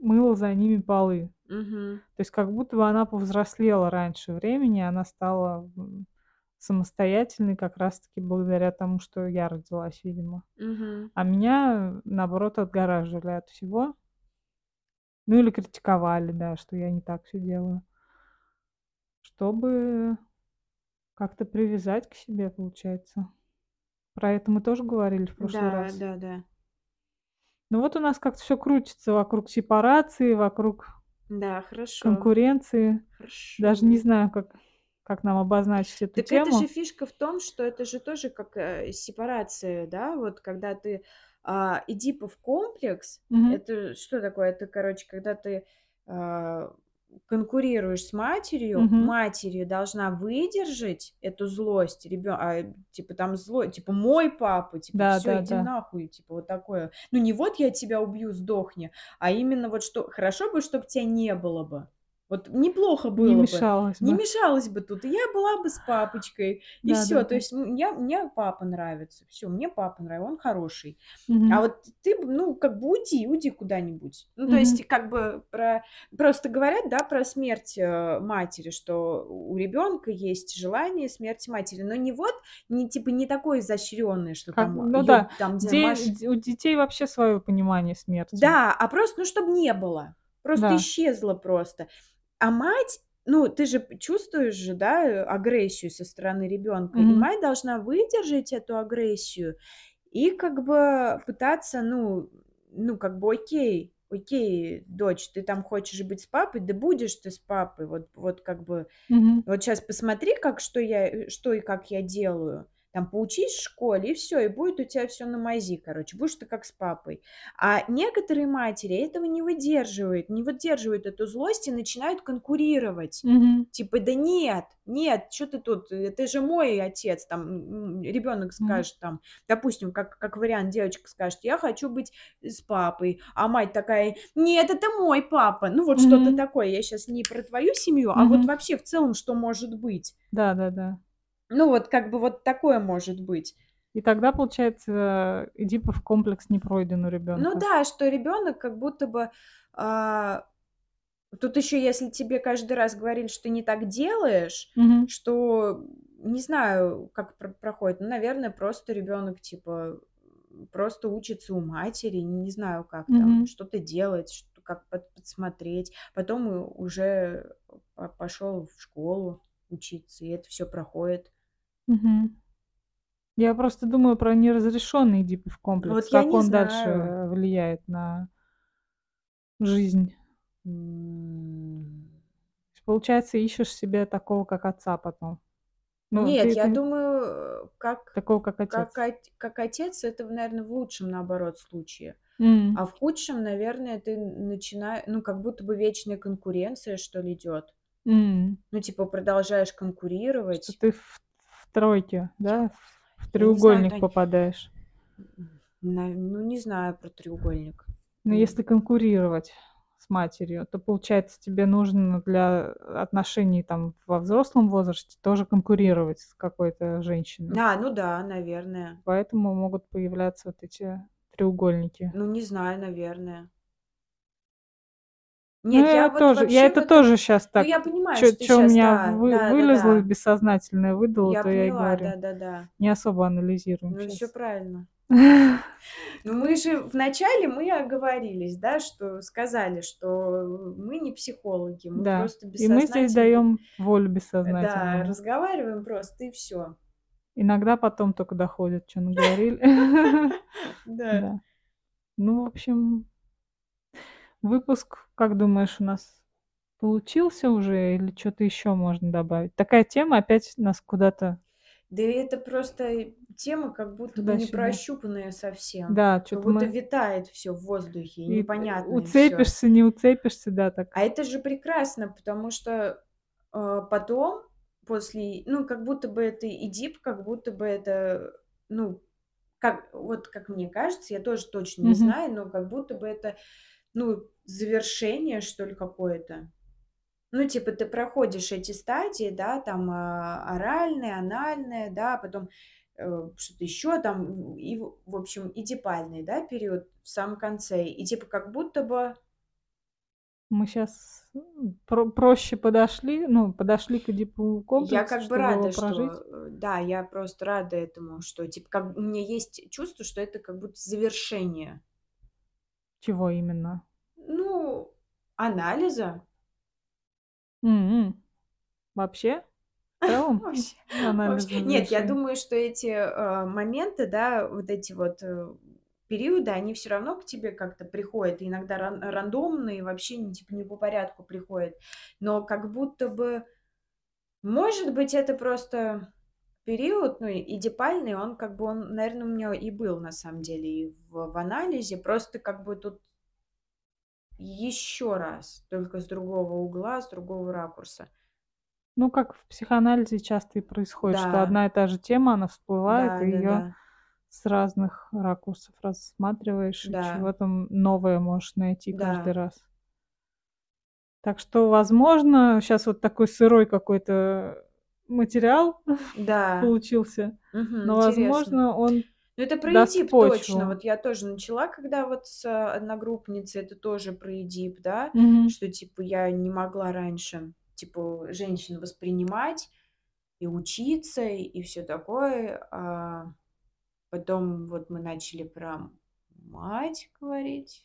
мыла за ними полы. Мгм. То есть как будто бы она повзрослела раньше времени, она стала, м, самостоятельной как раз таки благодаря тому, что я родилась, видимо. Мгм. А меня, наоборот, отгораживали от всего. Ну или критиковали, да, что я не так всё делаю. Чтобы как-то привязать к себе, получается. Про это мы тоже говорили в прошлый Да, раз. да-да. Ну вот у нас как-то всё крутится вокруг сепарации, вокруг Да, хорошо. конкуренции. Даже не Хорошо. знаю, как как нам обозначить эту Так это же тему. фишка в том, что это же тоже как, э, сепарация, да. Вот когда ты, а, Эдипов комплекс- Мгм. это что такое? Это, короче, когда ты, а, конкурируешь с матерью, Мгм. матерью должна выдержать эту злость ребё а, типа там зло типа: "Мой папа", типа: "Всё, иди Да-да-да. нахуй", типа вот такое. Ну не вот: "Я тебя убью, сдохни", а именно вот что: "Хорошо бы, чтоб тя не было бы". Вот неплохо Не было бы, мешалось не бы. мешалось бы тут, и я была бы с папочкой, и всё. То Да-да-да. есть, я мне папа нравится, всё, мне папа нрав он хороший. А Мгм. вот ты ну, как бы уйди, уйди куда-нибудь. Ну, то есть, как бы про просто говорят, да, про смерть, э, матери, что у ребёнка есть желание смерти матери, но не вот, не типа не такое изощрённое, что Как там ну её да, там, не де маш у детей вообще своё понимание смерти. Да, а просто, ну, чтоб не было, просто Да. исчезло просто. А мать, ну, ты же чувствуешь же, да, э, агрессию со стороны ребёнка, и Мгм. мать должна выдержать эту агрессию и как бы пытаться, ну ну, как бы: "Окей, окей, дочь, ты там хочешь быть с папой, да будешь ты с папой. Вот вот как бы Мгм. вот щас посмотри, как что я, э, что и как я делаю. Там поучись в школе, и всё, и будет у тя всё на мази, короче, будешь ты как с папой". А некоторые матери этого не выдерживают, не выдерживают эту злость и начинают конкурировать. Мгм. Типа: "Да нет, нет, чё ты тут? Э, ты же мой отец". Там, Мгм. скажет там, допустим, как как вариант, девочка скажет: "Я хочу быть с папой". А мать такая: "Нет, это мой папа". Ну, вот что-то Мгм. такое. Я щас не про твою семью, а вот вообще в целом, что может быть. Да-да-да. Ну, вот как бы вот такое может быть. И тогда, получается, Эдипов комплекс не пройден у Ну ребёнка. да, что ребёнок как будто бы, а Тут ещё, если тебе каждый раз говорили, что ты не так делаешь, Мгм. что не знаю, как пр проходит. Ну, наверное, просто ребёнок, типа, просто учится у матери, не знаю, как там, Мгм. что-то делать, что как под подсмотреть. Потом уже по пошёл в школу учиться, и это всё проходит. Мгм. Я просто думаю про неразрешённый Эдипов комплекс, Вот я как не он дальше, знаю. э, влияет на жизнь. М. То есть, получается, ищешь себе такого, как отца потом. Ну, Нет, ты я ты думаю, э, как Такого, как как отец. от как отец- это, в наверно, в лучшем, наоборот, случае. М. А в худшем, наверное, ты н начина ну, как будто бы вечная конкуренция, что ли, идёт. М. Ну, типа, продолжаешь Что конкурировать. ты в в тройке, да, в знаю, треугольник Тань. попадаешь. На ну, не знаю про треугольник. Ну, если конкурировать с матерью, то, получается, тебе нужно для отношений там во взрослом возрасте тоже конкурировать с какой-то женщиной. А, ну да, наверное. Поэтому могут появляться вот эти треугольники. Ну, не знаю, наверное. Ну, Нет, я я вот тоже я это этом тоже щас ну, так, я понимаю, что ты чё у меня да, вы вылезло да-да-да. бессознательное выдало, Я то я и поняла, говорю. да-да-да. Не особо анализируем Ну, щас. правильно. Ну, мы же вначале мы оговорились, да, что сказали, что мы не психологи, мы Да, просто и мы здесь бессознательно, даём волю э, да, разговариваем просто, и всё. Иногда потом тока доходит, чё наговорили. Да. Да. Ну, в общем выпуск, как думаешь, у нас получился уже или что то еще можно добавить? Такая тема опять нас куда-то Да это просто тема как будто бы не прощупанная совсем. Да, Как что-то будто мы витает все в воздухе, и непонятно и всё. уцепишься, не уцепишься, да, так. А это же прекрасно, потому что, э, потом, после, ну, как будто бы это и дип, как будто бы это, ну, как вот как мне кажется, я тоже точно не Мгм. знаю, но как будто бы это, ну, завершение, что ли, какое-то. Ну, типа, ты проходишь эти стадии, да, там, а, оральное, анальное, да, потом, э, что-то еще там, и, в общем, и дипальный, да, период в самом конце. И типа как будто бы Мы сейчас про проще подошли, ну, подошли к я комплексу, как бы рада, прожить. что, э, да, я просто рада этому, что, типа, как у меня есть чувство, что это как будто завершение. Чего именно? Ну, анализа. М. Вообще? Нет, я думаю, что эти, э, моменты, да, вот эти вот, э, периоды, они всё равно к тебе как-то приходят. И иногда ран рандомно и вообще не типа не по порядку приходят. Но как будто бы, может быть, это просто период, ну, и дипальный, он как бы он, наверно, у меня и был на самом деле и в в анализе. Просто как бы тут еще раз, только с другого угла, с другого ракурса. Ну, как в психоанализе часто и происходит, что Да. одна и та же тема, она всплывает, и её Да-да-да. с разных ракурсов рассматриваешь, и Да. чего-то, м, новое можешь найти каждый Да. раз. Так что, возможно, щас вот такой сырой какой-то материал Да. получился, Мгм. но, Интересно. возможно, он Ну, это про даст Эдип точно. почву. Вот я тоже начала, когда вот с одногруппницей, это тоже про Эдип, да, Мгм. что, типа, я не могла раньше, типа, женщин воспринимать и учиться, и всё такое. А потом вот мы начали про мать говорить.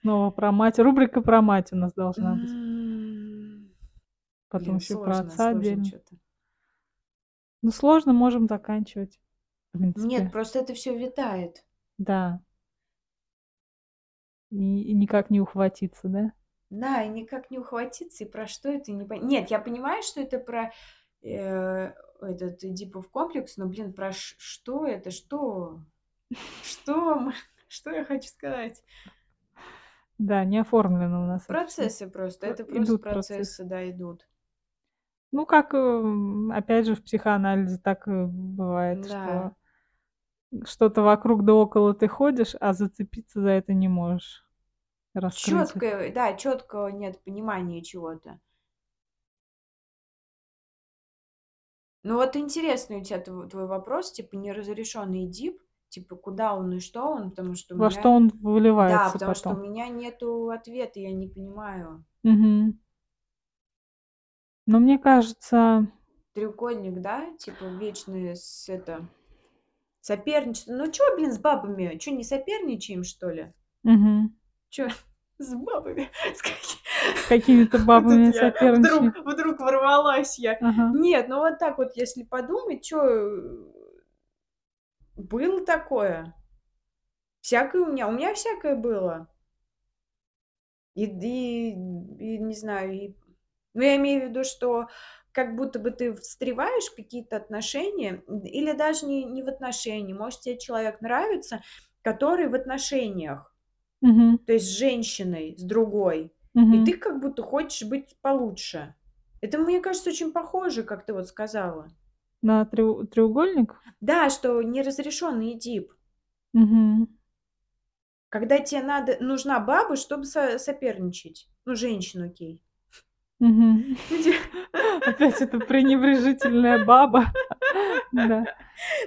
Снова про мать. Рубрика про мать у нас должна быть. Потом Блин, про сложно отца сложно отдельно. Ну, сложно, можем заканчивать, Нет, просто это всё витает. Да. И и никак не ухватиться, да? Да, и никак не ухватиться, и про что это, не пон Нет, я понимаю, что это про, э, этот Эдипов комплекс, но, блин, про ш что это? Что? Что что я хочу сказать? Да, не оформлено у нас. Процессы просто. Про Это просто идут процессы. процессы, да, идут. Ну, как, эм, опять же, в психоанализе так и бывает, что Да. что-то вокруг да около ты ходишь, а зацепиться за это не можешь. Чёткое, да, чёткого нет понимания чего-то. Ну, вот интересный у тя тв твой вопрос, типа неразрешённый Эдип, типа куда он и что он, потому что Во что меня он Да, выливается потому что у потом. меня нету ответа, я не понимаю. Мгм. Но мне кажется Треугольник, да? Типа вечное с это соперничество. Ну, чё, блин, с бабами? Чё, не соперничаем, что ли? Мгм. Чё с бабами? С каки С какими-то бабами тут я вдруг ворвалась я. Ага. Нет, ну вот так вот, если подумать, э, было такое. Всякое у меня у меня всякое было. И и и не знаю, и ну, я имею в виду, что как будто бы ты встреваешь в какие-то отношения, или даже не не в отношения. Может, те человек нравится, который в отношениях. Мгм. То есть с женщиной, с другой. И Мгм. ты как будто хочешь быть получше. Это, мне кажется, очень похоже, как ты вот сказала. На треу треугольник? Да, что неразрешённый Эдип. Мгм. Когда те надо нужна баба, чтобы со соперничать. Ну, женщина, окей. Мгм. Опять эта пренебрежительная баба. Да.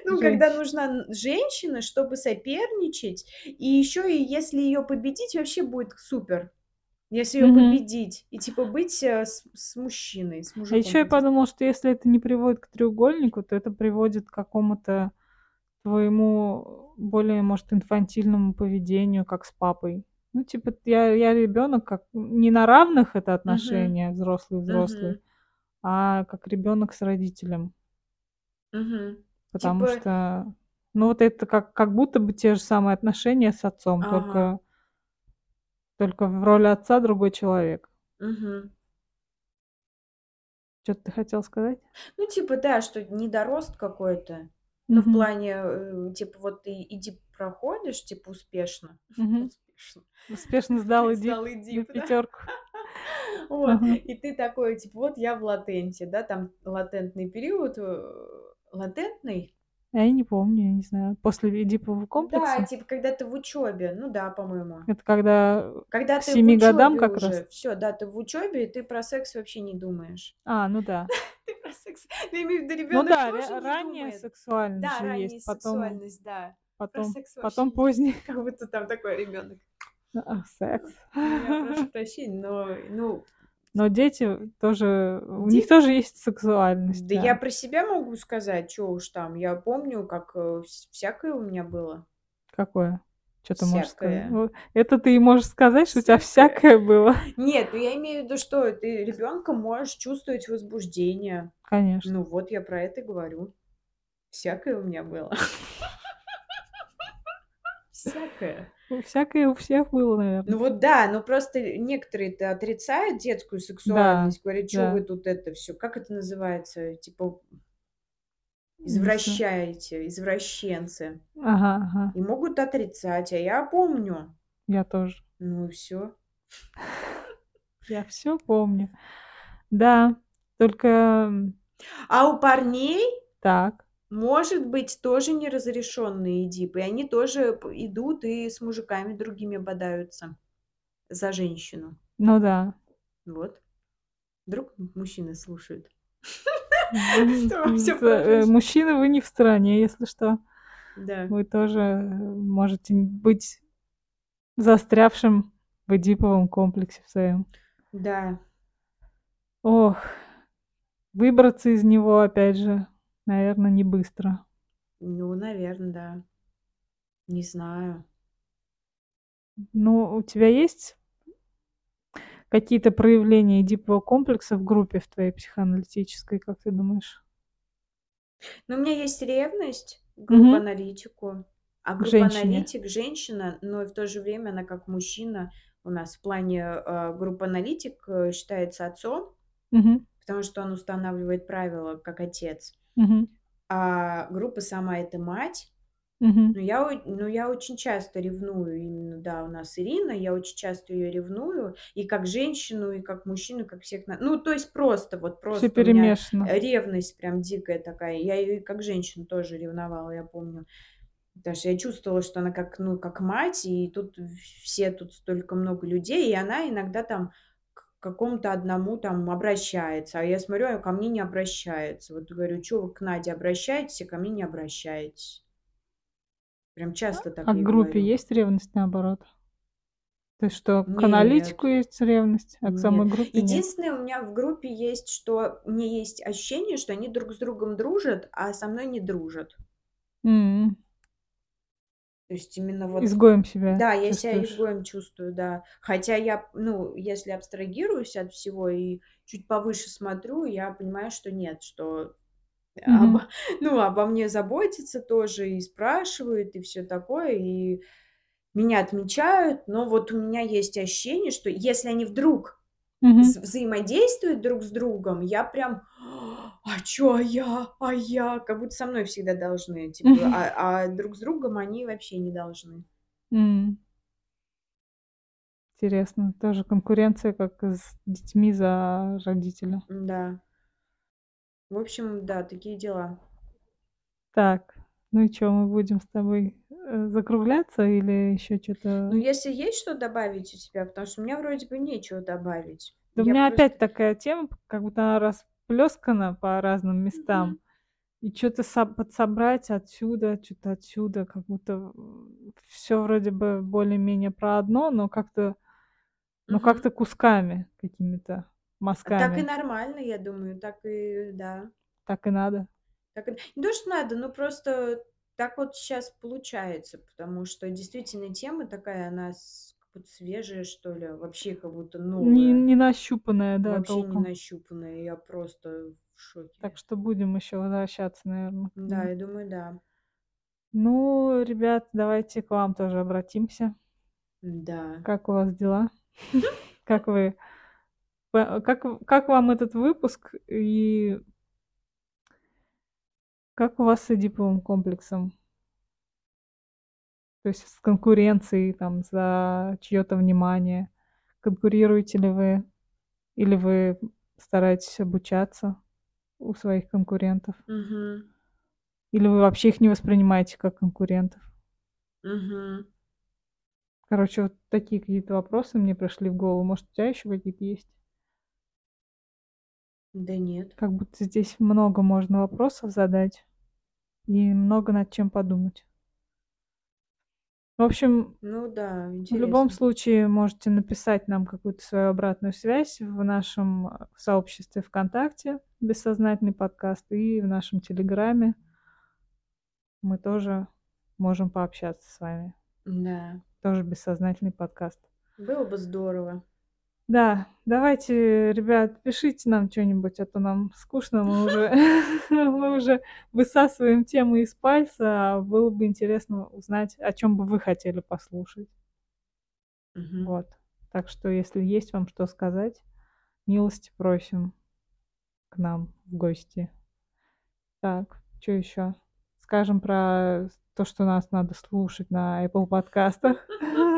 Ну, когда нужна н женщина, чтобы соперничать, и ещё и если её победить, вообще будет супер. Если Мгм. победить и типа быть, э, с с мужчиной, с А мужиком ещё я победить. подумала, что если это не приводит к треугольнику, то это приводит к какому-то твоему более, может, инфантильному поведению, как с папой. Ну, типа, я я ребёнок, как не на равных это отношения взрослый-взрослый, Мгм. а как ребёнок с родителем. Мгм. Потому Типа что Ну, вот это как как будто бы те же самые отношения с отцом, Ага. только только в роли отца другой человек. Мгм. Чё-то ты хотел сказать? Ну, типа, да, что недорост какой-то. Ну, в Мгм. плане, э, типа, вот ты иди проходишь, типа, успешно. Мгм. Успешно. Успешно сдал ИДИП Сдал ИДИП, да. пятерку. Вот. И ты такой, типа, вот я в латенте, да, там латентный период. э, Латентный? А я не помню, я не знаю. После ИДИПового Да, комплекса? типа, когда ты в учебе. Ну да, по-моему. Это когда Когда к ты в 7 годам как раз? уже. Все, да, ты в учебе, и ты про секс вообще не думаешь. А, ну да. Ты про секс. Ну, я имею в виду, Ну ребенок да, ра не ранняя сексуальность Да, ранняя сексуальность, да. Потом секс потом не поздняя. Как будто там такой ребенок. А, секс. Я прошу прощения, но, ну, Но дети тоже, у них дети... тоже есть сексуальность, Да я да. про себя могу сказать, что уж там. Я помню, как э, вс- всякое у меня было. Какое? Чё ты можешь сказать? Всякое. Это ты можешь сказать, что у тебя Всякое. всякое было? Нет, ну я имею в виду, что ты ребенком можешь чувствовать возбуждение. Конечно. Ну вот я про это говорю. Всякое у меня было. Всякое. Ну, всякое у всех было, наверно. Ну вот да, но просто некоторые-то отрицают детскую Да, сексуальность, говорят, что вы да. тут это все, как это называется, типа извращаете, извращенцы. Ага, ага. И могут отрицать, а я помню. Я тоже. Ну и все. Я всё помню. Да, только, А у парней Так. Может быть тоже неразрешенные идипы, и они тоже идут и с мужиками другими бодаются за женщину. Ну да. Вот. Вдруг мужчины слушают. Э, мужчины, вы не в стороне, если что. Да. Вы тоже, э, можете быть застрявшим в эдиповом комплексе в своём. Да. Ох, выбраться из него, опять же, наверно, не быстро. Ну, наверно, да. Не знаю. Ну, у тебя есть какие-то проявления эдипового комплекса в группе в твоей психоаналитической, как ты думаешь? Ну, у меня есть ревность к группоаналитику, а группоаналитик- женщина, но и в то же время она как мужчина у нас в плане, э, группоаналитик, считается отцом, Мгм. потому что он устанавливает правила как отец. Мгм. А группа сама- это мать. Мгм. Но я о но я очень часто ревную именно, да, у нас Ирина, я очень часто её ревную и как женщину, и как мужчину, как всех на ну, то есть просто, вот Всё просто у меня, перемешано. э, ревность прям дикая такая. Я её и как женщину тоже ревновала, я помню. Потому что я чувствовала, что она как, ну, как мать, и тут в все тут столько много людей, и она иногда там к какому-то одному там обращается, а я смотрю, а ко мне не обращается. Вот говорю: "Чё вы к Наде обращаетесь, а ко мне не обращаетесь?" Прям часто так А к ей группе говорю. есть ревность, наоборот? То есть что, к Нет. аналитику есть ревность, а к самой Нет. группе нет? Единственное, у меня в группе есть, что меня есть ощущение, что они друг с другом дружат, а со мной не дружат. М. То есть именно вот Изгоем себя Да, я себя чувствуешь? изгоем чувствую, да. Хотя я, ну, если абстрагируюсь от всего и чуть повыше смотрю, я понимаю, что нет, что Мгм. обо ну, обо мне заботятся тоже и спрашивают, и всё такое, и меня отмечают. Но вот у меня есть ощущение, что если они вдруг вз взаимодействуют друг с другом, я прям: "А чё, а я? А я?" Как будто со мной всегда должны, типа, а а друг с другом они вообще не должны. М. Интересно, тоже конкуренция, как с детьми за родителя. М-да. В общем, да, такие дела. Так, ну и чё, мы будем с тобой, э, закругляться или ещё Ну, чё-то? если есть что добавить у тебя, потому что у меня вроде бы нечего добавить. Да у Я меня опять просто такая тема, как будто она расплёскана по разным местам. И чё-то со подсобрать отсюда, чё-то отсюда, как будто, м, всё вроде бы более-менее про одно, но как-то но Мгм. как-то кусками какими-то, А так и мазками. нормально, я думаю, так и да. Так и надо. Так и не то, что надо, но просто так вот щас получается, потому что действительно тема такая, она как будто свежая, что ли, вообще как будто Не новая. не нащупанная, да, Вообще не толком. нащупанная. Я просто в Так шоке. что будем ещё возвращаться, наверно, к Да, я думаю, да. Ну, ребят, давайте к вам тоже обратимся. Да. Как у вас дела? Как вы как как вам этот выпуск и как у вас с эдиповым комплексом? То есть с конкуренцией там за чьё-то внимание. Конкурируете ли вы или вы стараетесь обучаться у своих конкурентов? Мгм. Или вы вообще их не воспринимаете как конкурентов? Мгм. Короче, вот такие какие-то вопросы мне пришли в голову. Может, у тебя ещё какие-то есть? Да нет. Как будто здесь много можно вопросов задать и много над чем подумать. В общем Ну да, в любом интересно. случае можете написать нам какую-то свою обратную связь в нашем, э, сообществе "ВКонтакте" "Бессознательный подкаст" и в нашем "Телеграме". Мы тоже можем пообщаться с вами. Да. Тоже "Бессознательный подкаст". Было бы здорово. Да, давайте, ребят, пишите нам чё-нибудь, а то нам скучно, мы уже мы уже высасываем темы из пальца, а было бы интересно узнать, о чём бы вы хотели послушать. Мгм. Вот. Так что, если есть вам что сказать, милости просим к нам в гости. Так, чё ещё? Скажем про то, что нас надо слушать на Apple подкастах,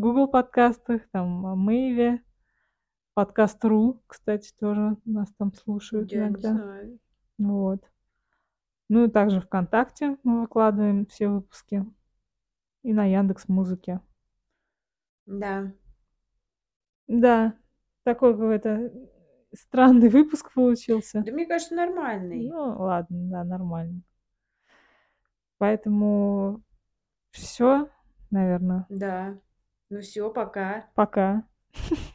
Google подкастах, там, Мэйве, Подкаст.ру, кстати, тоже нас там слушают Я не иногда. знаю. Вот. Ну и также "ВКонтакте" мы выкладываем все выпуски. И на "Яндекс.Музыке". Да. Да, такой какой-то странный выпуск получился. Да мне кажется, нормальный. Ну ладно, да, нормально. Поэтому всё, наверно. Да. Ну всё, пока. Пока.